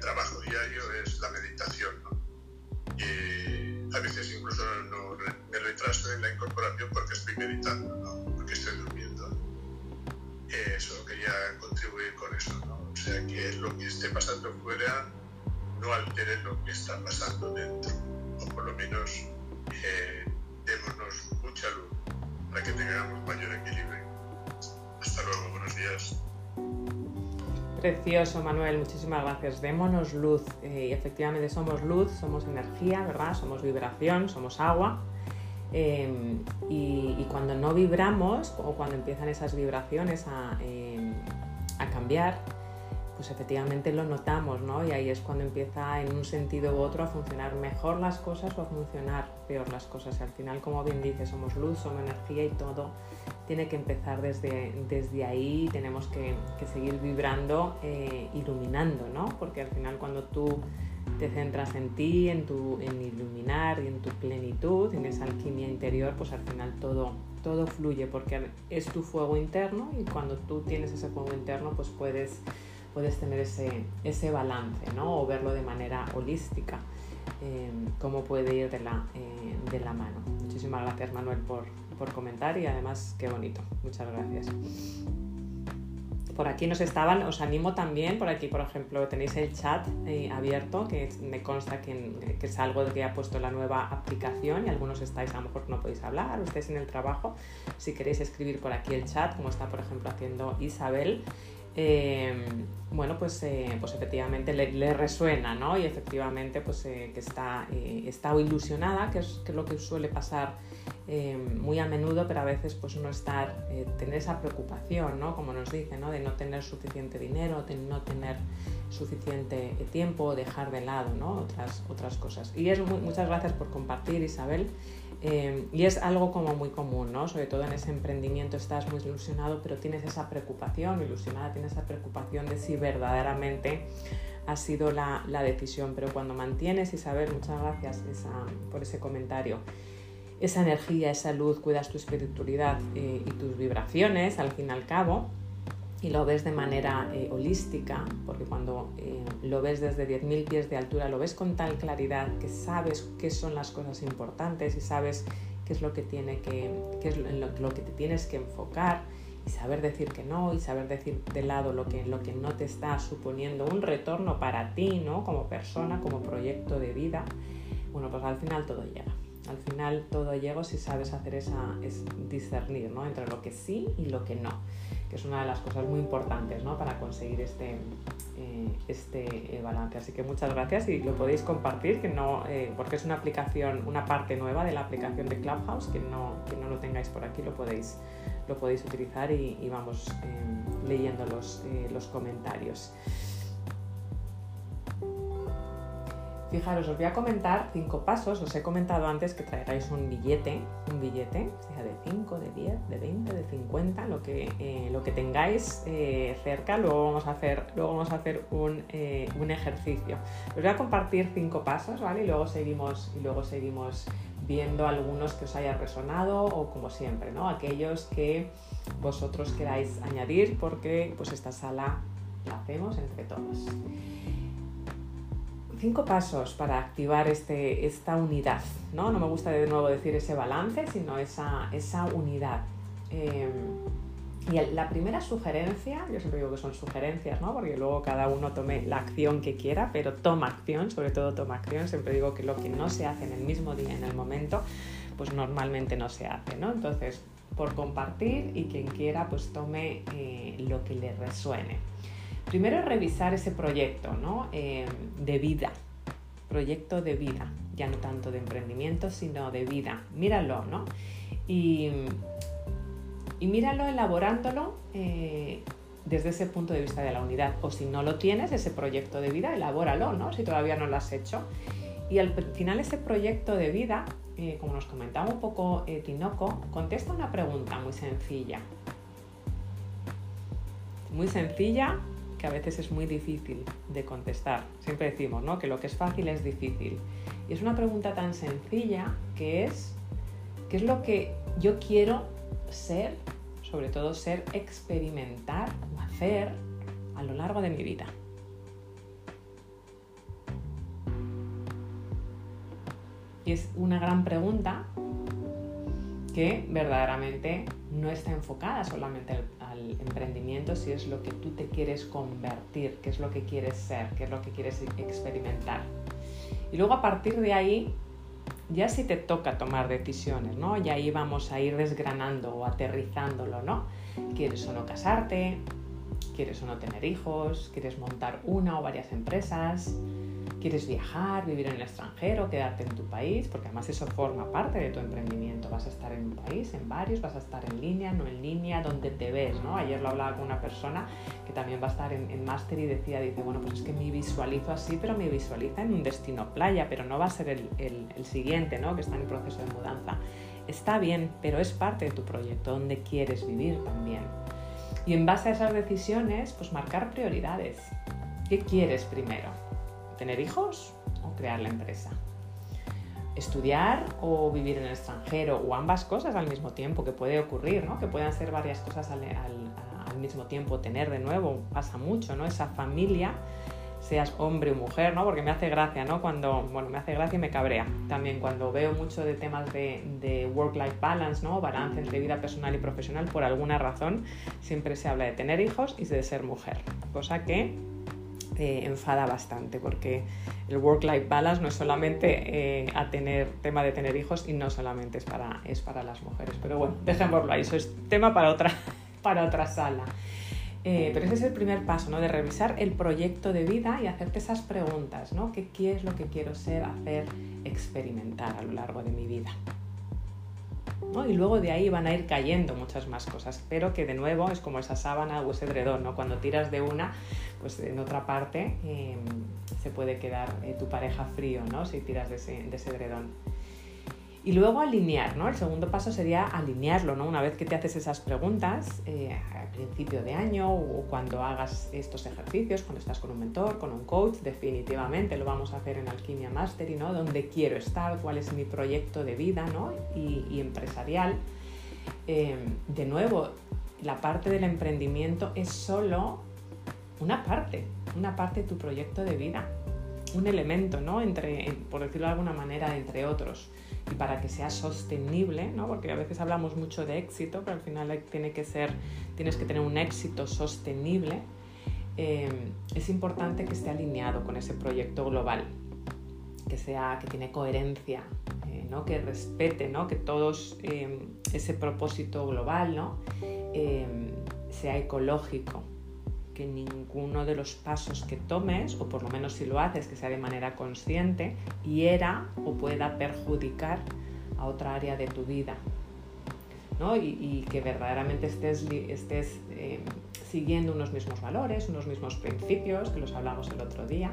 [SPEAKER 6] trabajo diario es la meditación. a veces incluso no, me retraso en la incorporación porque estoy meditando, porque estoy durmiendo. Eso, quería contribuir con eso. O sea, que lo que esté pasando fuera no altere lo que está pasando dentro, o por lo menos eh, démonos mucha luz para que tengamos mayor equilibrio. Hasta luego, buenos días.
[SPEAKER 1] Precioso, Manuel, muchísimas gracias. Démonos luz. Eh, efectivamente somos luz, somos energía, ¿verdad? Somos vibración, somos agua. Em, y, cuando no vibramos o cuando empiezan esas vibraciones a, em, a cambiar, pues efectivamente lo notamos, ¿no? Y ahí es cuando empieza en un sentido u otro a funcionar mejor las cosas o a funcionar peor las cosas. Y al final, como bien dice, somos luz, somos energía y todo tiene que empezar desde, desde ahí. Tenemos que, seguir vibrando, eh, iluminando, ¿no? Porque al final cuando tú te centras en ti, en, tu, en iluminar y en tu plenitud, en esa alquimia interior, pues al final todo, todo fluye porque es tu fuego interno y cuando tú tienes ese fuego interno, pues puedes puedes tener ese, ese balance, ¿no? O verlo de manera holística, eh, cómo puede ir de la, eh, de la mano. Muchísimas gracias, Manuel, por, por comentar y además qué bonito. Muchas gracias por aquí nos estaban, os animo también, por aquí por ejemplo tenéis el chat eh, abierto, que me consta que, que, es algo que ha puesto la nueva aplicación y algunos estáis, a lo mejor no podéis hablar, o estáis en el trabajo, si queréis escribir por aquí el chat, como está por ejemplo haciendo Isabel, Em, bueno, pues, eh, pues efectivamente le, resuena, ¿no? Y efectivamente pues eh, que está, eh, está ilusionada, que es, que lo que suele pasar em, muy a menudo, pero a veces pues no estar, tener esa preocupación, ¿no? Como nos dice, ¿no? De no tener suficiente dinero, de no tener suficiente tiempo, dejar de lado, ¿no? Otras, otras cosas. Y es muchas gracias por compartir, Isabel. Em, y es algo como muy común, ¿no? Sobre todo en ese emprendimiento estás muy ilusionado, pero tienes esa preocupación, ilusionada, tienes esa preocupación de si verdaderamente ha sido la, decisión. Pero cuando mantienes, Isabel, muchas gracias por ese comentario, esa energía, esa luz, cuidas tu espiritualidad eh, y tus vibraciones, al fin y al cabo, y lo ves de manera eh, holística, porque cuando eh, lo ves desde 10.000 pies de altura, lo ves con tal claridad que sabes qué son las cosas importantes y sabes qué es lo que, tiene que, qué es lo, que te tienes que enfocar y saber decir que no y saber decir de lado lo que, lo que no te está suponiendo un retorno para ti, ¿no? Como persona, como proyecto de vida, bueno, pues al final todo llega. Al final todo llega si sabes hacer esa, es discernir, ¿no? Entre lo que sí y lo que no que es una de las cosas muy importantes ¿no? para conseguir este, eh, este eh, balance. Así que muchas gracias y lo podéis compartir, que no, eh, porque es una aplicación, una parte nueva de la aplicación de Clubhouse, que no, que no lo tengáis por aquí lo podéis, lo podéis utilizar y, vamos leyendo los, los comentarios. Fijaros, os voy a comentar cinco pasos. Os he comentado antes que traeráis un billete, un billete, sea de 5, de 10, de 20, de 50, lo que, eh, lo que tengáis eh, cerca. Luego vamos a hacer, luego vamos a hacer un, eh, un, ejercicio. Os voy a compartir cinco pasos, ¿vale? Y luego seguimos, y luego seguimos viendo algunos que os haya resonado o como siempre, ¿no? Aquellos que vosotros queráis añadir porque pues esta sala la hacemos entre todos cinco pasos para activar este, esta unidad. ¿no? no me gusta de nuevo decir ese balance, sino esa, esa unidad. Em, y la primera sugerencia, yo siempre digo que son sugerencias, ¿no? porque luego cada uno tome la acción que quiera, pero toma acción, sobre todo toma acción. Siempre digo que lo que no se hace en el mismo día, en el momento, pues normalmente no se hace. ¿no? Entonces, por compartir y quien quiera, pues tome eh, lo que le resuene. Primero revisar ese proyecto eh, de vida, proyecto de vida, ya no tanto de emprendimiento, sino de vida. Míralo, ¿no? Y, míralo elaborándolo eh, desde ese punto de vista de la unidad. O si no lo tienes, ese proyecto de vida, elabóralo, ¿no? Si todavía no lo has hecho. Y al final ese proyecto de vida, eh, como nos comentaba un poco Tinoco, contesta una pregunta muy sencilla. Muy sencilla, que a veces es muy difícil de contestar. Siempre decimos ¿no? que lo que es fácil es difícil. Y es una pregunta tan sencilla que es, ¿qué es lo que yo quiero ser, sobre todo ser, experimentar o hacer a lo largo de mi vida? Y es una gran pregunta que verdaderamente no está enfocada solamente al, emprendimiento, si es lo que tú te quieres convertir, qué es lo que quieres ser, qué es lo que quieres experimentar. Y luego a partir de ahí, ya si te toca tomar decisiones, ¿no? Y ahí vamos a ir desgranando o aterrizándolo, ¿no? ¿Quieres o no casarte? quieres o no tener hijos, quieres montar una o varias empresas, quieres viajar, vivir en el extranjero, quedarte en tu país, porque además eso forma parte de tu emprendimiento. Vas a estar en un país, en varios, vas a estar en línea, no en línea, donde te ves, ¿no? Ayer lo hablaba con una persona que también va a estar en, máster y decía, dice, bueno, pues es que me visualizo así, pero me visualiza en un destino playa, pero no va a ser el, siguiente, ¿no? Que está en el proceso de mudanza. Está bien, pero es parte de tu proyecto, donde quieres vivir también. Y en base a esas decisiones, pues marcar prioridades. ¿Qué quieres primero? ¿Tener hijos o crear la empresa? ¿Estudiar o vivir en el extranjero? O ambas cosas al mismo tiempo, que puede ocurrir, ¿no? Que puedan ser varias cosas al, mismo tiempo. Tener de nuevo, pasa mucho, ¿no? Esa familia seas hombre o mujer, ¿no? Porque me hace gracia, ¿no? Cuando, bueno, me hace gracia y me cabrea también cuando veo mucho de temas de, work-life balance, ¿no? Balance entre vida personal y profesional, por alguna razón siempre se habla de tener hijos y de ser mujer, cosa que eh, enfada bastante porque el work-life balance no es solamente eh, a tener tema de tener hijos y no solamente es para, es para las mujeres. Pero bueno, dejémoslo ahí, eso es tema para otra, para otra sala. Eh, pero ese es el primer paso, ¿no? De revisar el proyecto de vida y hacerte esas preguntas, ¿no? ¿Qué, es lo que quiero ser, hacer, experimentar a lo largo de mi vida? Y luego de ahí van a ir cayendo muchas más cosas, pero que de nuevo es como esa sábana o ese edredón, ¿no? Cuando tiras de una, pues en otra parte em, se puede quedar eh, tu pareja frío, ¿no? Si tiras de ese, de ese edredón. Y luego alinear, ¿no? El segundo paso sería alinearlo, ¿no? Una vez que te haces esas preguntas, eh, al principio de año o cuando hagas estos ejercicios, cuando estás con un mentor, con un coach, definitivamente lo vamos a hacer en Alquimia Mastery, ¿no? ¿Dónde quiero estar? ¿Cuál es mi proyecto de vida, ¿no? Y, empresarial. Eh, de nuevo, la parte del emprendimiento es solo una parte, una parte de tu proyecto de vida, un elemento, ¿no? Entre, por decirlo de alguna manera, entre otros y para que sea sostenible, ¿no? porque a veces hablamos mucho de éxito, pero al final tiene que ser, tienes que tener un éxito sostenible, eh, es importante que esté alineado con ese proyecto global, que, sea, que tiene coherencia, eh, ¿no? que respete ¿no? que todos eh, ese propósito global ¿no? sea ecológico, que ninguno de los pasos que tomes, o por lo menos si lo haces, que sea de manera consciente, hiera o pueda perjudicar a otra área de tu vida. ¿no? Y, que verdaderamente estés, estés eh, siguiendo unos mismos valores, unos mismos principios, que los hablamos el otro día,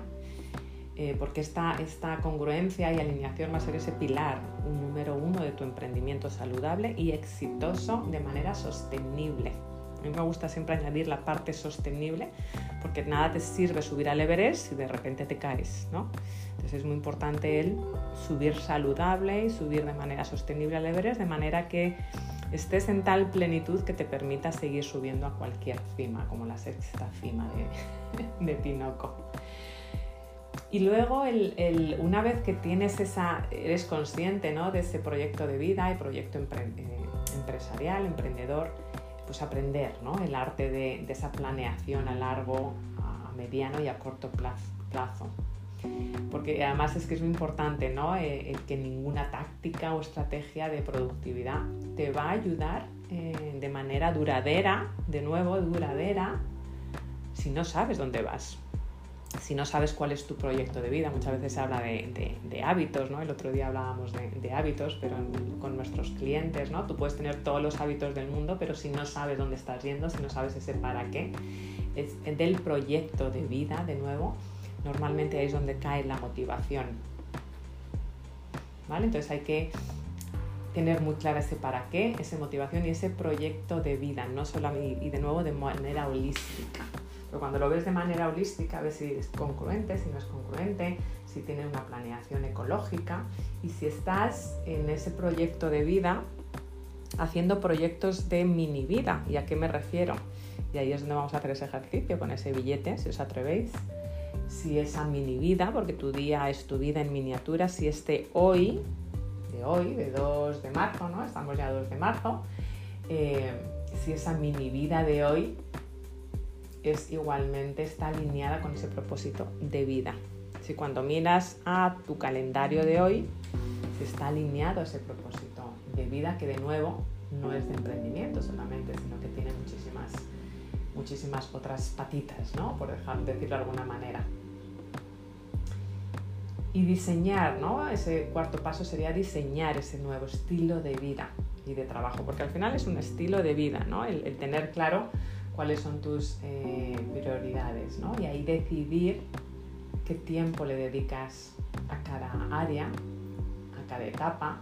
[SPEAKER 1] eh, porque esta, esta congruencia y alineación va a ser ese pilar, un número uno de tu emprendimiento saludable y exitoso de manera sostenible. A mí me gusta siempre añadir la parte sostenible, porque nada te sirve subir al Everest si de repente te caes, ¿no? Entonces es muy importante el subir saludable y subir de manera sostenible al Everest, de manera que estés en tal plenitud que te permita seguir subiendo a cualquier cima, como la sexta cima de, de. Y luego, una vez que tienes esa, eres consciente ¿no? de ese proyecto de vida y proyecto eh, empresarial, emprendedor, pues aprender ¿no? el arte de, esa planeación a largo, a mediano y a corto plazo. Porque además es que es muy importante ¿no? Eh, que ninguna táctica o estrategia de productividad te va a ayudar eh, de manera duradera, de nuevo duradera, si no sabes dónde vas si no sabes cuál es tu proyecto de vida, muchas veces se habla de, hábitos, ¿no? El otro día hablábamos de, hábitos, pero con nuestros clientes, ¿no? Tú puedes tener todos los hábitos del mundo, pero si no sabes dónde estás yendo, si no sabes ese para qué, es del proyecto de vida, de nuevo, normalmente ahí es donde cae la motivación. ¿Vale? Entonces hay que tener muy clara ese para qué, esa motivación y ese proyecto de vida, no solo y de nuevo de manera holística. Pero cuando lo ves de manera holística, ves si es congruente, si no es congruente, si tiene una planeación ecológica y si estás en ese proyecto de vida haciendo proyectos de mini vida. ¿Y a qué me refiero? Y ahí es donde vamos a hacer ese ejercicio con ese billete, si os atrevéis. Si esa mini vida, porque tu día es tu vida en miniatura, si este hoy, de hoy, de 2 de marzo, ¿no? Estamos ya 2 de marzo, eh, si esa mini vida de hoy es igualmente está alineada con ese propósito de vida. Si cuando miras a tu calendario de hoy, está alineado ese propósito de vida que de nuevo no es de emprendimiento solamente, sino que tiene muchísimas muchísimas otras patitas, ¿no? Por decirlo de alguna manera. Y diseñar, ¿no? Ese cuarto paso sería diseñar ese nuevo estilo de vida y de trabajo, porque al final es un estilo de vida, ¿no? El, tener claro cuáles son tus eh, prioridades, ¿no? Y ahí decidir qué tiempo le dedicas a cada área, a cada etapa,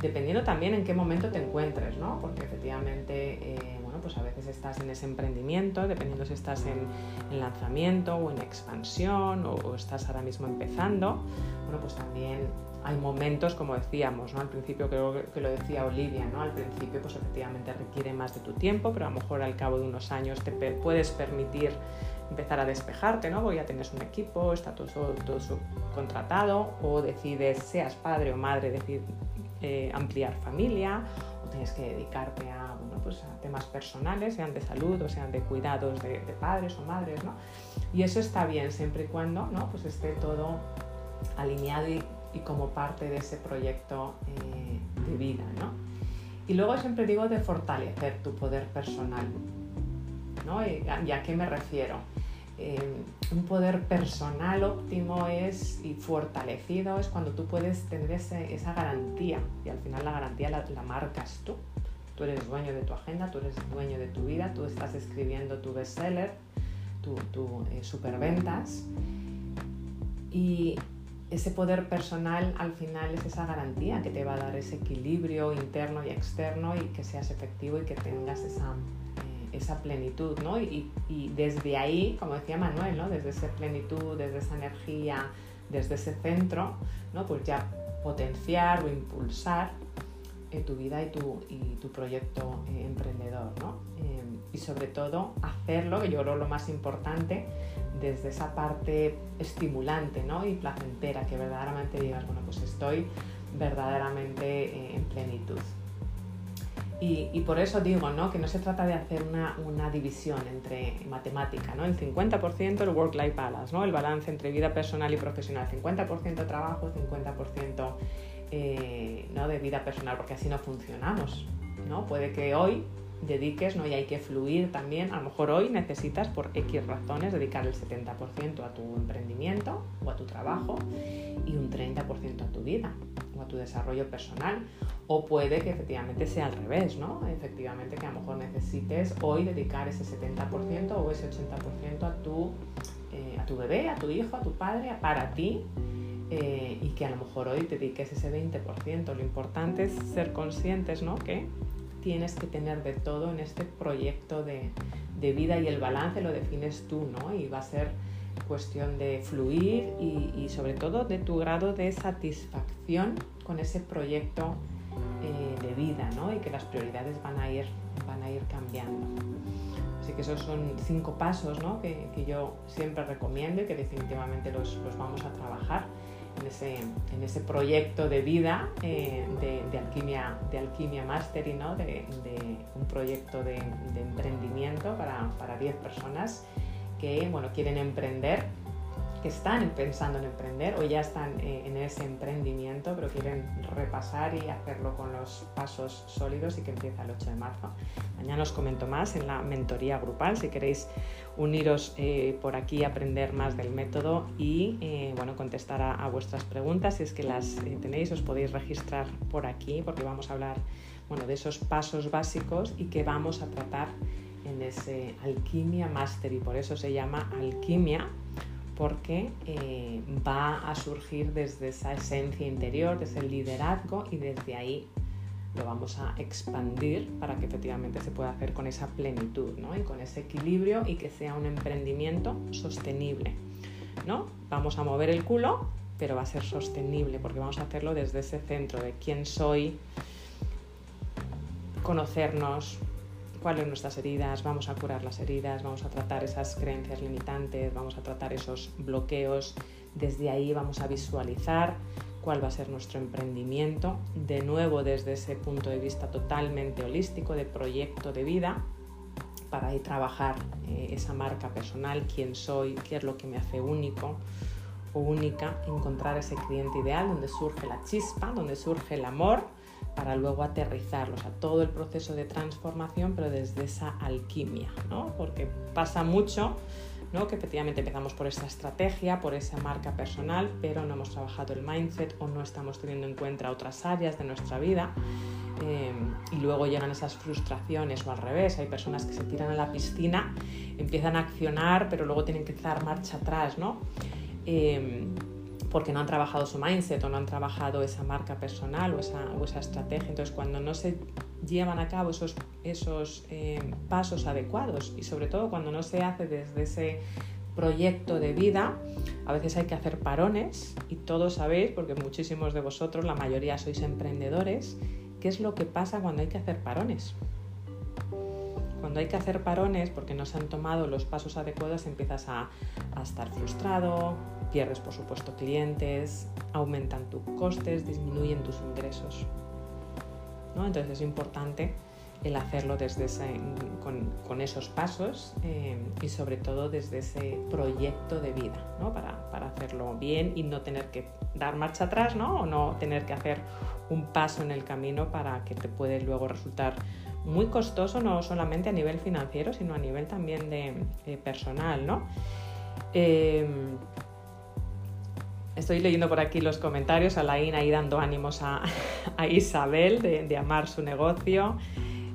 [SPEAKER 1] dependiendo también en qué momento te encuentres, ¿no? Porque efectivamente, eh, bueno, pues a veces estás en ese emprendimiento, dependiendo si estás en, lanzamiento o en expansión o, estás ahora mismo empezando, bueno, pues también hay momentos, como decíamos, ¿no? Al principio creo que lo decía Olivia, ¿no? Al principio pues efectivamente requiere más de tu tiempo, pero a lo mejor al cabo de unos años te puedes permitir empezar a despejarte, ¿no? Ya tienes un equipo, está todo, todo, contratado, o decides, seas padre o madre, decidir eh, ampliar familia, o tienes que dedicarte a, bueno, pues temas personales, sean de salud o sean de cuidados de, padres o madres, ¿no? Y eso está bien siempre y cuando, ¿no? Pues esté todo alineado y, como parte de ese proyecto eh, de vida, ¿no? Y luego siempre digo de fortalecer tu poder personal, ¿no? ¿Y a qué me refiero? Eh, un poder personal óptimo es y fortalecido es cuando tú puedes tener esa garantía y al final la garantía la, marcas tú. Tú eres dueño de tu agenda, tú eres dueño de tu vida, tú estás escribiendo tu bestseller, tu, tu eh, superventas y ese poder personal al final es esa garantía que te va a dar ese equilibrio interno y externo y que seas efectivo y que tengas esa esa plenitud, ¿no? Y, desde ahí, como decía Manuel, ¿no? Desde esa plenitud, desde esa energía, desde ese centro, ¿no? Pues ya potenciar o impulsar eh, tu vida y tu, y tu proyecto eh, emprendedor, ¿no? Eh, y sobre todo hacerlo, que yo creo lo más importante, desde esa parte estimulante, ¿no? Y placentera, que verdaderamente digas, bueno, pues estoy verdaderamente en plenitud. Y, por eso digo ¿no? que no se trata de hacer una, una división entre matemática, ¿no? el 50% el work-life balance, ¿no? el balance entre vida personal y profesional, 50% trabajo, 50% eh, ¿no? de vida personal, porque así no funcionamos. ¿no? Puede que hoy dediques ¿no? y hay que fluir también, a lo mejor hoy necesitas por X razones dedicar el 70% a tu emprendimiento o a tu trabajo y un 30% a tu vida o a tu desarrollo personal o puede que efectivamente sea al revés, ¿no? Efectivamente que a lo mejor necesites hoy dedicar ese 70% o ese 80% a tu, eh, a tu bebé, a tu hijo, a tu padre, para ti, eh, y que a lo mejor hoy te dediques ese 20%. Lo importante es ser conscientes, ¿no? Que tienes que tener de todo en este proyecto de, de vida y el balance lo defines tú, ¿no? Y va a ser cuestión de fluir y, sobre todo de tu grado de satisfacción con ese proyecto eh, de vida ¿no? y que las prioridades van a ir, van a ir cambiando. Así que esos son cinco pasos ¿no? que, que, yo siempre recomiendo y que definitivamente los, los vamos a trabajar en ese, en ese proyecto de vida eh, de, alquimia, de alquimia mastery, ¿no? de, un proyecto de, emprendimiento para, para 10 personas que bueno, quieren emprender que están pensando en emprender o ya están eh, en ese emprendimiento, pero quieren repasar y hacerlo con los pasos sólidos y que empieza el 8 de marzo. Mañana os comento más en la mentoría grupal si queréis uniros eh, por aquí, aprender más del método y eh, bueno, contestar a, a, vuestras preguntas. Si es que las tenéis, os podéis registrar por aquí porque vamos a hablar bueno, de esos pasos básicos y que vamos a tratar en ese Alquimia Master y por eso se llama Alquimia porque eh, va a surgir desde esa esencia interior, desde el liderazgo y desde ahí lo vamos a expandir para que efectivamente se pueda hacer con esa plenitud ¿no? y con ese equilibrio y que sea un emprendimiento sostenible. ¿no? Vamos a mover el culo, pero va a ser sostenible porque vamos a hacerlo desde ese centro de quién soy, conocernos, cuáles nuestras heridas, vamos a curar las heridas, vamos a tratar esas creencias limitantes, vamos a tratar esos bloqueos. Desde ahí vamos a visualizar cuál va a ser nuestro emprendimiento, de nuevo desde ese punto de vista totalmente holístico, de proyecto de vida, para ahí trabajar eh, esa marca personal, quién soy, qué es lo que me hace único o única, encontrar ese cliente ideal donde surge la chispa, donde surge el amor para luego aterrizarlos a todo el proceso de transformación, pero desde esa alquimia, ¿no? Porque pasa mucho, ¿no? Que efectivamente empezamos por esa estrategia, por esa marca personal, pero no hemos trabajado el mindset o no estamos teniendo en cuenta otras áreas de nuestra vida. Eh, y luego llegan esas frustraciones o al revés, hay personas que se tiran a la piscina, empiezan a accionar, pero luego tienen que dar marcha atrás, ¿no? Eh, porque no han trabajado su mindset o no han trabajado esa marca personal o esa, o esa estrategia. Entonces, cuando no se llevan a cabo esos, esos eh, pasos adecuados y sobre todo cuando no se hace desde ese proyecto de vida, a veces hay que hacer parones y todos sabéis, porque muchísimos de vosotros, la mayoría sois emprendedores, qué es lo que pasa cuando hay que hacer parones. Cuando hay que hacer parones porque no se han tomado los pasos adecuados empiezas a, a estar frustrado, pierdes por supuesto clientes, aumentan tus costes, disminuyen tus ingresos. ¿no? Entonces es importante el hacerlo desde con, esos pasos eh, y sobre todo desde ese proyecto de vida, ¿no? para, para, hacerlo bien y no tener que dar marcha atrás ¿no? o no tener que hacer un paso en el camino para que te puede luego resultar muy costoso, no solamente a nivel financiero, sino a nivel también de, personal. ¿no? Eh, Estoy leyendo por aquí los comentarios, Alain ahí dando ánimos a, Isabel de, amar su negocio.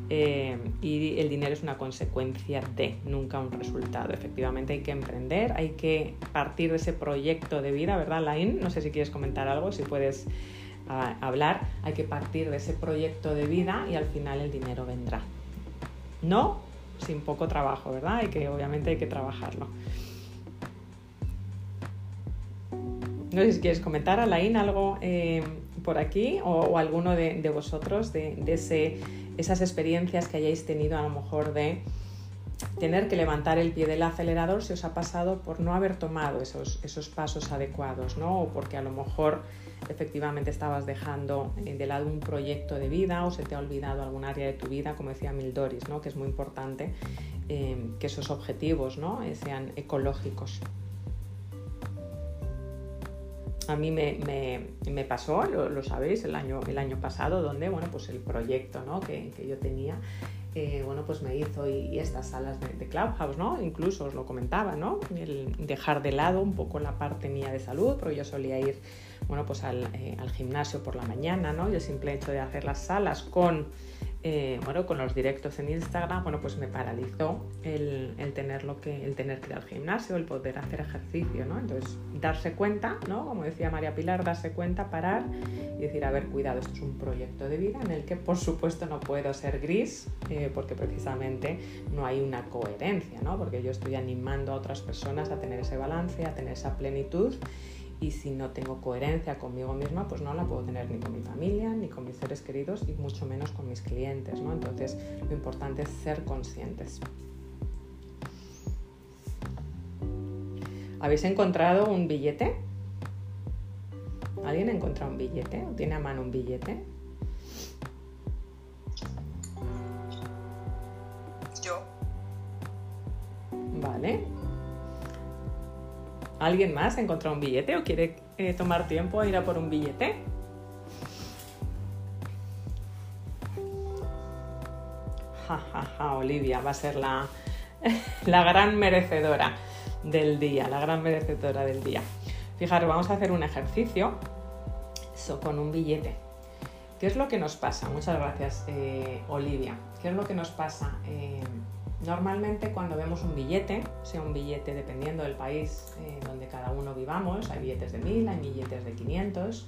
[SPEAKER 1] Eh, y el dinero es una consecuencia de, nunca un resultado. Efectivamente hay que emprender, hay que partir de ese proyecto de vida, ¿verdad, Alain? No sé si quieres comentar algo, si puedes ah, hablar. Hay que partir de ese proyecto de vida y al final el dinero vendrá. No sin poco trabajo, ¿verdad? Hay que, obviamente hay que trabajarlo. No sé si quieres comentar, Alain, algo eh, por aquí o, alguno de, vosotros de, esas experiencias que hayáis tenido a lo mejor de tener que levantar el pie del acelerador si os ha pasado por no haber tomado esos, pasos adecuados, ¿no? O porque a lo mejor efectivamente estabas dejando eh, de lado un proyecto de vida o se te ha olvidado algún área de tu vida, como decía Mildoris, ¿no? Que es muy importante eh, que esos objetivos ¿no? sean ecológicos a mí me, pasó, lo, sabéis, el año, el año pasado, donde, bueno, pues el proyecto ¿no? que, yo tenía, eh, bueno, pues me hizo y, estas salas de, de, Clubhouse, ¿no? Incluso os lo comentaba, ¿no? El dejar de lado un poco la parte mía de salud, porque yo solía ir, bueno, pues al, eh, al gimnasio por la mañana, ¿no? Y el simple hecho de hacer las salas con eh, bueno, con los directos en Instagram, bueno, pues me paralizó el, tener que, el tener que ir al gimnasio, el poder hacer ejercicio, ¿no? Entonces, darse cuenta, ¿no? Como decía María Pilar, darse cuenta, parar y decir, a ver, cuidado, esto es un proyecto de vida en el que, por supuesto, no puedo ser gris, eh, porque precisamente no hay una coherencia, ¿no? Porque yo estoy animando a otras personas a tener ese balance, a tener esa plenitud y si no tengo coherencia conmigo misma, pues no la puedo tener ni con mi familia, ni con mis seres queridos y mucho menos con mis clientes, ¿no? Entonces, lo importante es ser conscientes. ¿Habéis encontrado un billete? ¿Alguien ha encontrado un billete o tiene a mano un billete?
[SPEAKER 3] Yo.
[SPEAKER 1] Vale. ¿Alguien más ha encontrado un billete o quiere eh, tomar tiempo a ir a por un billete? Ja, ja, ja, Olivia va a ser la, la gran merecedora del día, la gran merecedora del día. Fijaros, vamos a hacer un ejercicio eso, con un billete. ¿Qué es lo que nos pasa? Muchas gracias, eh, Olivia. ¿Qué es lo que nos pasa? Eh, Normalmente cuando vemos un billete, sea un billete dependiendo del país eh, donde cada uno vivamos, hay billetes de 1000, hay billetes de 500,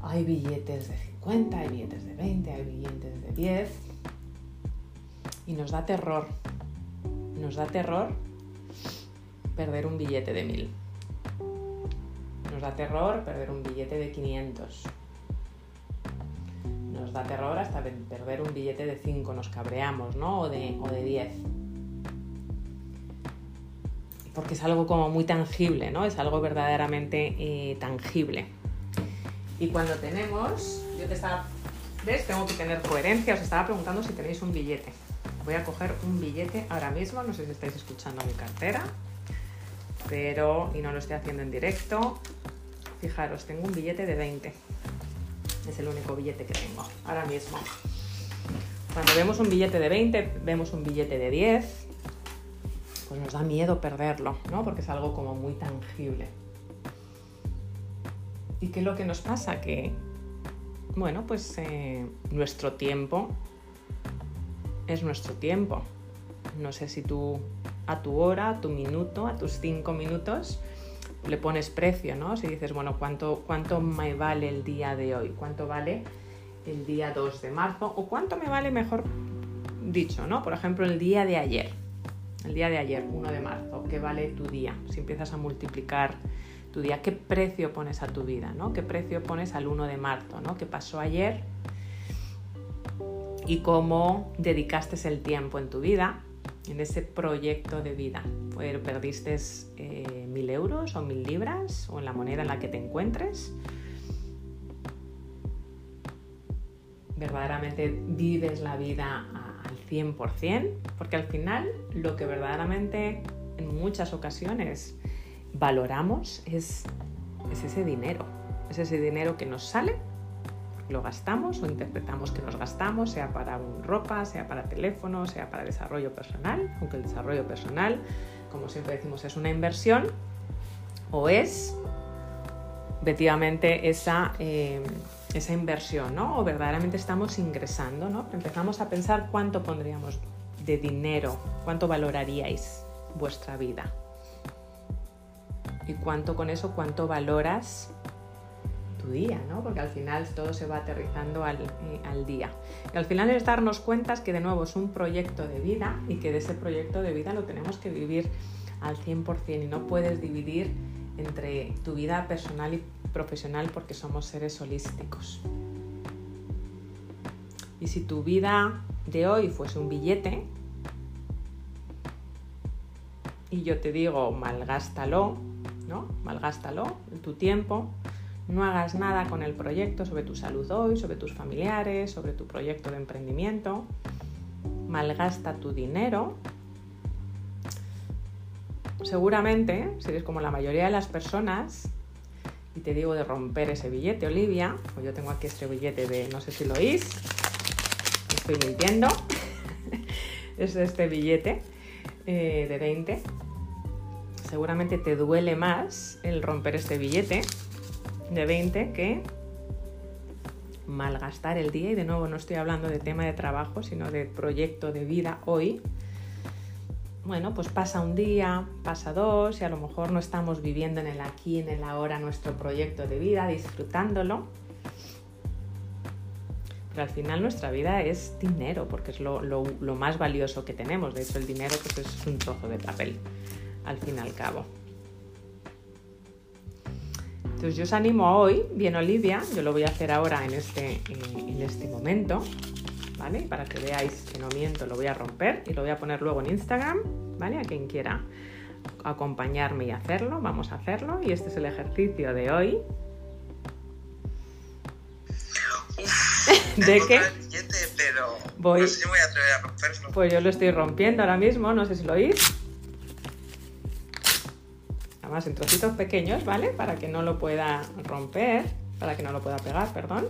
[SPEAKER 1] hay billetes de 50, hay billetes de 20, hay billetes de 10 y nos da terror, nos da terror perder un billete de 1000. Nos da terror perder un billete de 500 nos da terror hasta perder un billete de 5, nos cabreamos, ¿no? O de, o de 10. Porque es algo como muy tangible, ¿no? Es algo verdaderamente eh, tangible. Y cuando tenemos, yo te estaba, ¿ves? Tengo que tener coherencia, os estaba preguntando si tenéis un billete. Voy a coger un billete ahora mismo, no sé si estáis escuchando mi cartera, pero, y no lo estoy haciendo en directo, fijaros, tengo un billete de 20 Es el único billete que tengo ahora mismo. Cuando vemos un billete de 20, vemos un billete de 10, pues nos da miedo perderlo, ¿no? Porque es algo como muy tangible. ¿Y qué es lo que nos pasa? Que, bueno, pues eh, nuestro tiempo es nuestro tiempo. No sé si tú a tu hora, a tu minuto, a tus cinco minutos, le pones precio, ¿no? Si dices, bueno, ¿cuánto, cuánto me vale el día de hoy? ¿Cuánto vale el día 2 de marzo? ¿O cuánto me vale, mejor dicho, ¿no? Por ejemplo, el día de ayer. El día de ayer, 1 de marzo, ¿qué vale tu día? Si empiezas a multiplicar tu día, ¿qué precio pones a tu vida, ¿no? ¿Qué precio pones al 1 de marzo, ¿no? ¿Qué pasó ayer? Y cómo dedicaste el tiempo en tu vida en ese proyecto de vida. Perdiste eh, mil euros o mil libras o en la moneda en la que te encuentres. Verdaderamente vives la vida al 100%, porque al final lo que verdaderamente en muchas ocasiones valoramos es, es ese dinero, es ese dinero que nos sale lo gastamos o interpretamos que nos gastamos, sea para ropa, sea para teléfono, sea para desarrollo personal, aunque el desarrollo personal, como siempre decimos, es una inversión, o es efectivamente esa, eh, esa inversión, ¿no? O verdaderamente estamos ingresando, ¿no? Empezamos a pensar cuánto pondríamos de dinero, cuánto valoraríais vuestra vida. Y cuánto con eso, cuánto valoras día, ¿no? Porque al final todo se va aterrizando eh, al, día. Y al final es darnos cuenta que de nuevo es un proyecto de vida y que de ese proyecto de vida lo tenemos que vivir al 100% y no puedes dividir entre tu vida personal y profesional porque somos seres holísticos. Y si tu vida de hoy fuese un billete, y yo te digo, malgástalo, ¿no? Malgástalo, tu tiempo, no hagas nada con el proyecto sobre tu salud hoy, sobre tus familiares, sobre tu proyecto de emprendimiento. Malgasta tu dinero. Seguramente, si eres como la mayoría de las personas, y te digo de romper ese billete, Olivia, pues yo tengo aquí este billete de, no sé si lo oís, estoy mintiendo, es este billete eh, de 20. Seguramente te duele más el romper este billete de 20 que malgastar el día, y de nuevo no estoy hablando de tema de trabajo, sino de proyecto de vida hoy, bueno, pues pasa un día, pasa dos, y a lo mejor no estamos viviendo en el aquí, en el ahora nuestro proyecto de vida, disfrutándolo. Pero al final nuestra vida es dinero, porque es lo, lo más valioso que tenemos. De hecho, el dinero pues es un trozo de papel, al fin y al cabo. Entonces yo os animo hoy, bien Olivia, yo lo voy a hacer ahora en este, en este momento, ¿vale? Para que veáis que no miento, lo voy a romper y lo voy a poner luego en Instagram, ¿vale? A quien quiera acompañarme y hacerlo, vamos a hacerlo. Y este es el ejercicio de hoy.
[SPEAKER 2] ¿De qué? pero voy, no sé si voy a atrever a romperlo.
[SPEAKER 1] Pues yo lo estoy rompiendo ahora mismo, no sé si lo oís además en trocitos pequeños, ¿vale? Para que no lo pueda romper, para que no lo pueda pegar, perdón.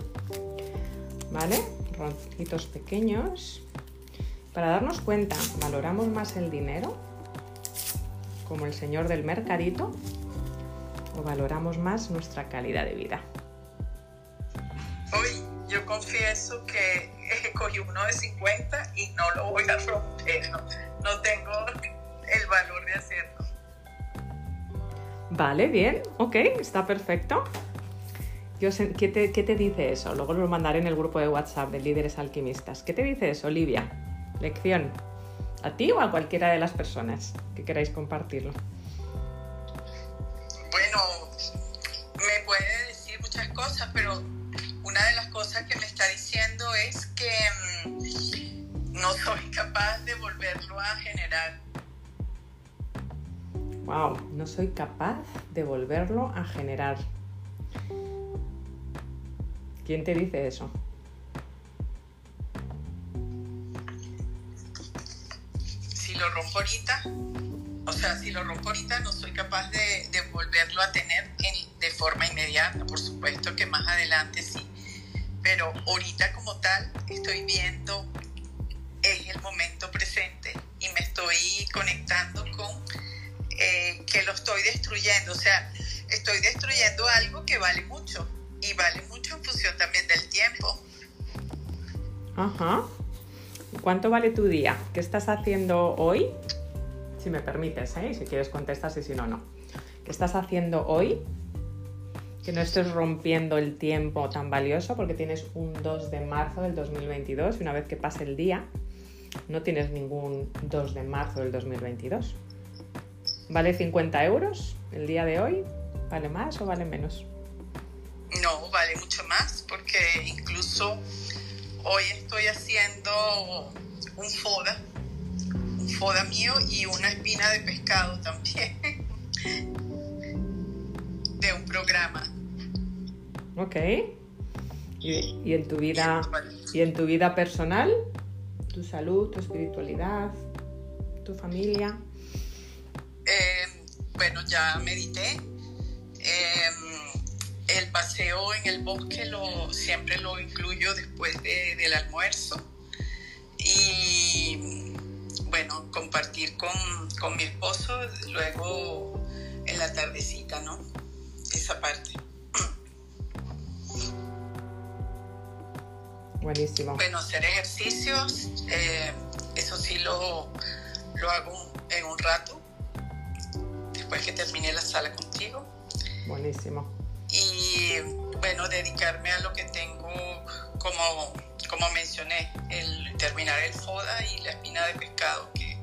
[SPEAKER 1] ¿Vale? Trocitos pequeños. Para darnos cuenta, ¿valoramos más el dinero? Como el señor del mercadito. ¿O valoramos más nuestra calidad de vida?
[SPEAKER 3] Hoy yo confieso que cogí uno de 50 y no lo voy a romper. no tengo el valor de hacerlo.
[SPEAKER 1] Vale, bien, ok, está perfecto. Yo ¿qué, te, dice eso? Luego lo mandaré en el grupo de WhatsApp de líderes alquimistas. ¿Qué te dice eso, Olivia? Lección. ¿A ti o a cualquiera de las personas que queráis compartirlo?
[SPEAKER 3] Bueno, me puede decir muchas cosas, pero una de las cosas que me está diciendo es que mm, no soy capaz de volverlo a generar
[SPEAKER 1] wow, no soy capaz de volverlo a generar. ¿Quién te dice eso?
[SPEAKER 3] Si lo rompo ahorita, o sea, si lo rompo ahorita no soy capaz de, volverlo a tener de forma inmediata. Por supuesto que más adelante sí, pero ahorita como tal estoy viendo es el momento presente y me estoy conectando con eh, que lo estoy destruyendo, o sea, estoy destruyendo algo que vale mucho y vale mucho en función también del tiempo.
[SPEAKER 1] Ajá. ¿Cuánto vale tu día? ¿Qué estás haciendo hoy? Si me permites, ¿eh? si quieres contestas y si no, no. ¿Qué estás haciendo hoy? Que no estés rompiendo el tiempo tan valioso porque tienes un 2 de marzo del 2022 y una vez que pase el día, no tienes ningún 2 de marzo del 2022. ¿Vale 50 euros el día de hoy? ¿Vale más o vale menos?
[SPEAKER 3] No, vale mucho más porque incluso hoy estoy haciendo un foda, un foda mío y una espina de pescado también de un programa.
[SPEAKER 1] Ok. ¿Y, en tu vida y en tu vida personal? ¿Tu salud, tu espiritualidad, tu familia?
[SPEAKER 3] Eh, bueno, ya medité. Eh, el paseo en el bosque lo, siempre lo incluyo después del almuerzo y bueno, compartir con, mi esposo luego en la tardecita, ¿no? Esa parte.
[SPEAKER 1] Buenísimo.
[SPEAKER 3] Bueno, hacer ejercicios, eh, eso sí lo, lo hago en un rato, después que termine la sala contigo.
[SPEAKER 1] Buenísimo
[SPEAKER 3] y bueno, dedicarme a lo que tengo como, como mencioné, el terminar el FODA y la espina de pescado que,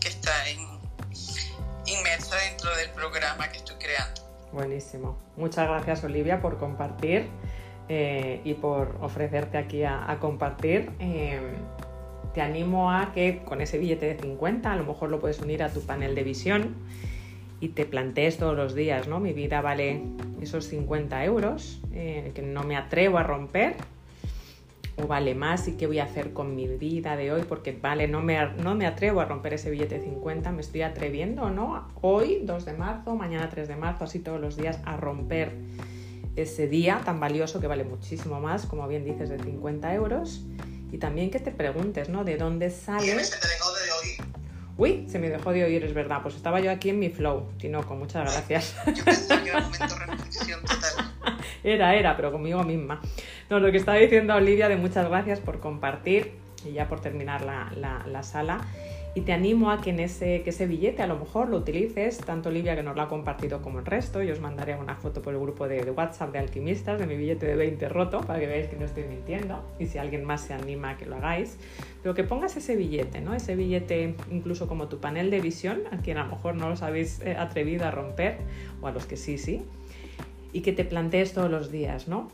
[SPEAKER 3] que está inmersa dentro del programa que estoy creando.
[SPEAKER 1] Buenísimo. Muchas gracias Olivia por compartir eh, y por ofrecerte aquí a, compartir. Eh, te animo a que con ese billete de 50 a lo mejor lo puedes unir a tu panel de visión y te plantees todos los días, ¿no? Mi vida vale esos 50 euros eh, que no me atrevo a romper o vale más y qué voy a hacer con mi vida de hoy porque vale, no me, no me atrevo a romper ese billete de 50, me estoy atreviendo no, hoy 2 de marzo, mañana 3 de marzo, así todos los días a romper ese día tan valioso que vale muchísimo más, como bien dices, de 50 euros y también que te preguntes, ¿no? ¿De dónde sale? Uy, se me dejó de oír, es verdad. Pues estaba yo aquí en mi flow. Tinoco, muchas gracias. Era, era, pero conmigo misma. No, lo que estaba diciendo Olivia, de muchas gracias por compartir y ya por terminar la, la sala y te animo a que ese, que ese billete a lo mejor lo utilices, tanto Olivia que nos lo ha compartido como el resto, yo os mandaré una foto por el grupo de, WhatsApp de alquimistas de mi billete de 20 roto para que veáis que no estoy mintiendo y si alguien más se anima a que lo hagáis, pero que pongas ese billete, ¿no? Ese billete incluso como tu panel de visión, a quien a lo mejor no os habéis eh, atrevido a romper o a los que sí, sí, y que te plantees todos los días, ¿no?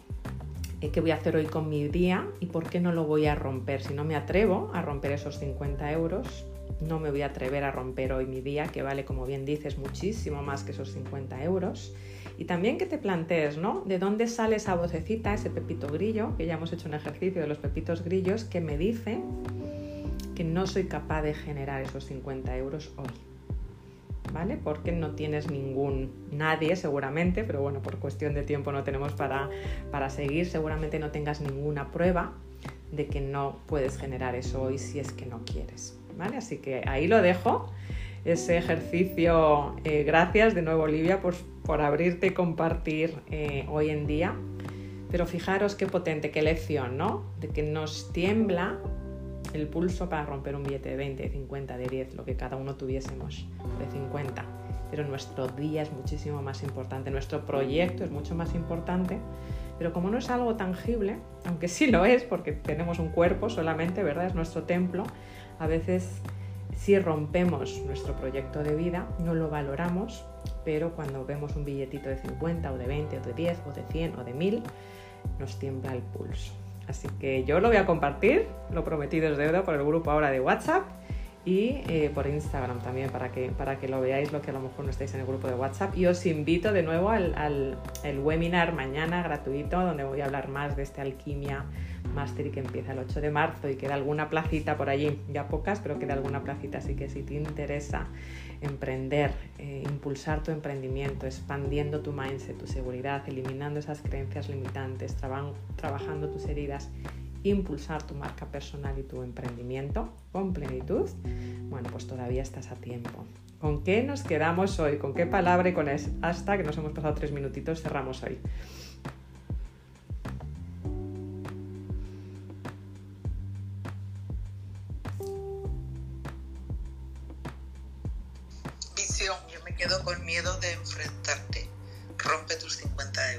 [SPEAKER 1] Eh, ¿Qué voy a hacer hoy con mi día y por qué no lo voy a romper? Si no me atrevo a romper esos 50 euros, no me voy a atrever a romper hoy mi día, que vale, como bien dices, muchísimo más que esos 50 euros. Y también que te plantees, ¿no? ¿De dónde sale esa vocecita, ese pepito grillo? Que ya hemos hecho un ejercicio de los pepitos grillos que me dice que no soy capaz de generar esos 50 euros hoy. ¿Vale? Porque no tienes ningún, nadie seguramente, pero bueno, por cuestión de tiempo no tenemos para, para seguir, seguramente no tengas ninguna prueba de que no puedes generar eso hoy si es que no quieres. Así que ahí lo dejo, ese ejercicio. Eh, gracias de nuevo, Olivia, por, por abrirte y compartir eh, hoy en día. Pero fijaros qué potente, qué lección, ¿no? De que nos tiembla el pulso para romper un billete de 20, de 50, de 10, lo que cada uno tuviésemos, de 50. Pero nuestro día es muchísimo más importante, nuestro proyecto es mucho más importante. Pero como no es algo tangible, aunque sí lo es, porque tenemos un cuerpo solamente, ¿verdad? Es nuestro templo, a veces si rompemos nuestro proyecto de vida no lo valoramos, pero cuando vemos un billetito de 50 o de 20 o de 10 o de 100 o de 1000, nos tiembla el pulso. Así que yo lo voy a compartir, lo prometido es deuda por el grupo ahora de WhatsApp y eh, por Instagram también para que, para que lo veáis lo que a lo mejor no estáis en el grupo de WhatsApp. Y os invito de nuevo al, al webinar mañana gratuito donde voy a hablar más de esta alquimia Mastery que empieza el 8 de marzo y queda alguna placita por allí, ya pocas, pero queda alguna placita, así que si te interesa emprender, eh, impulsar tu emprendimiento, expandiendo tu mindset, tu seguridad, eliminando esas creencias limitantes, trabajando tus heridas, impulsar tu marca personal y tu emprendimiento con plenitud, bueno, pues todavía estás a tiempo. ¿Con qué nos quedamos hoy? ¿Con qué palabra y con hasta que nos hemos pasado tres minutitos cerramos hoy?
[SPEAKER 2] Visión, yo me quedo con miedo de enfrentarte. Rompe tus 50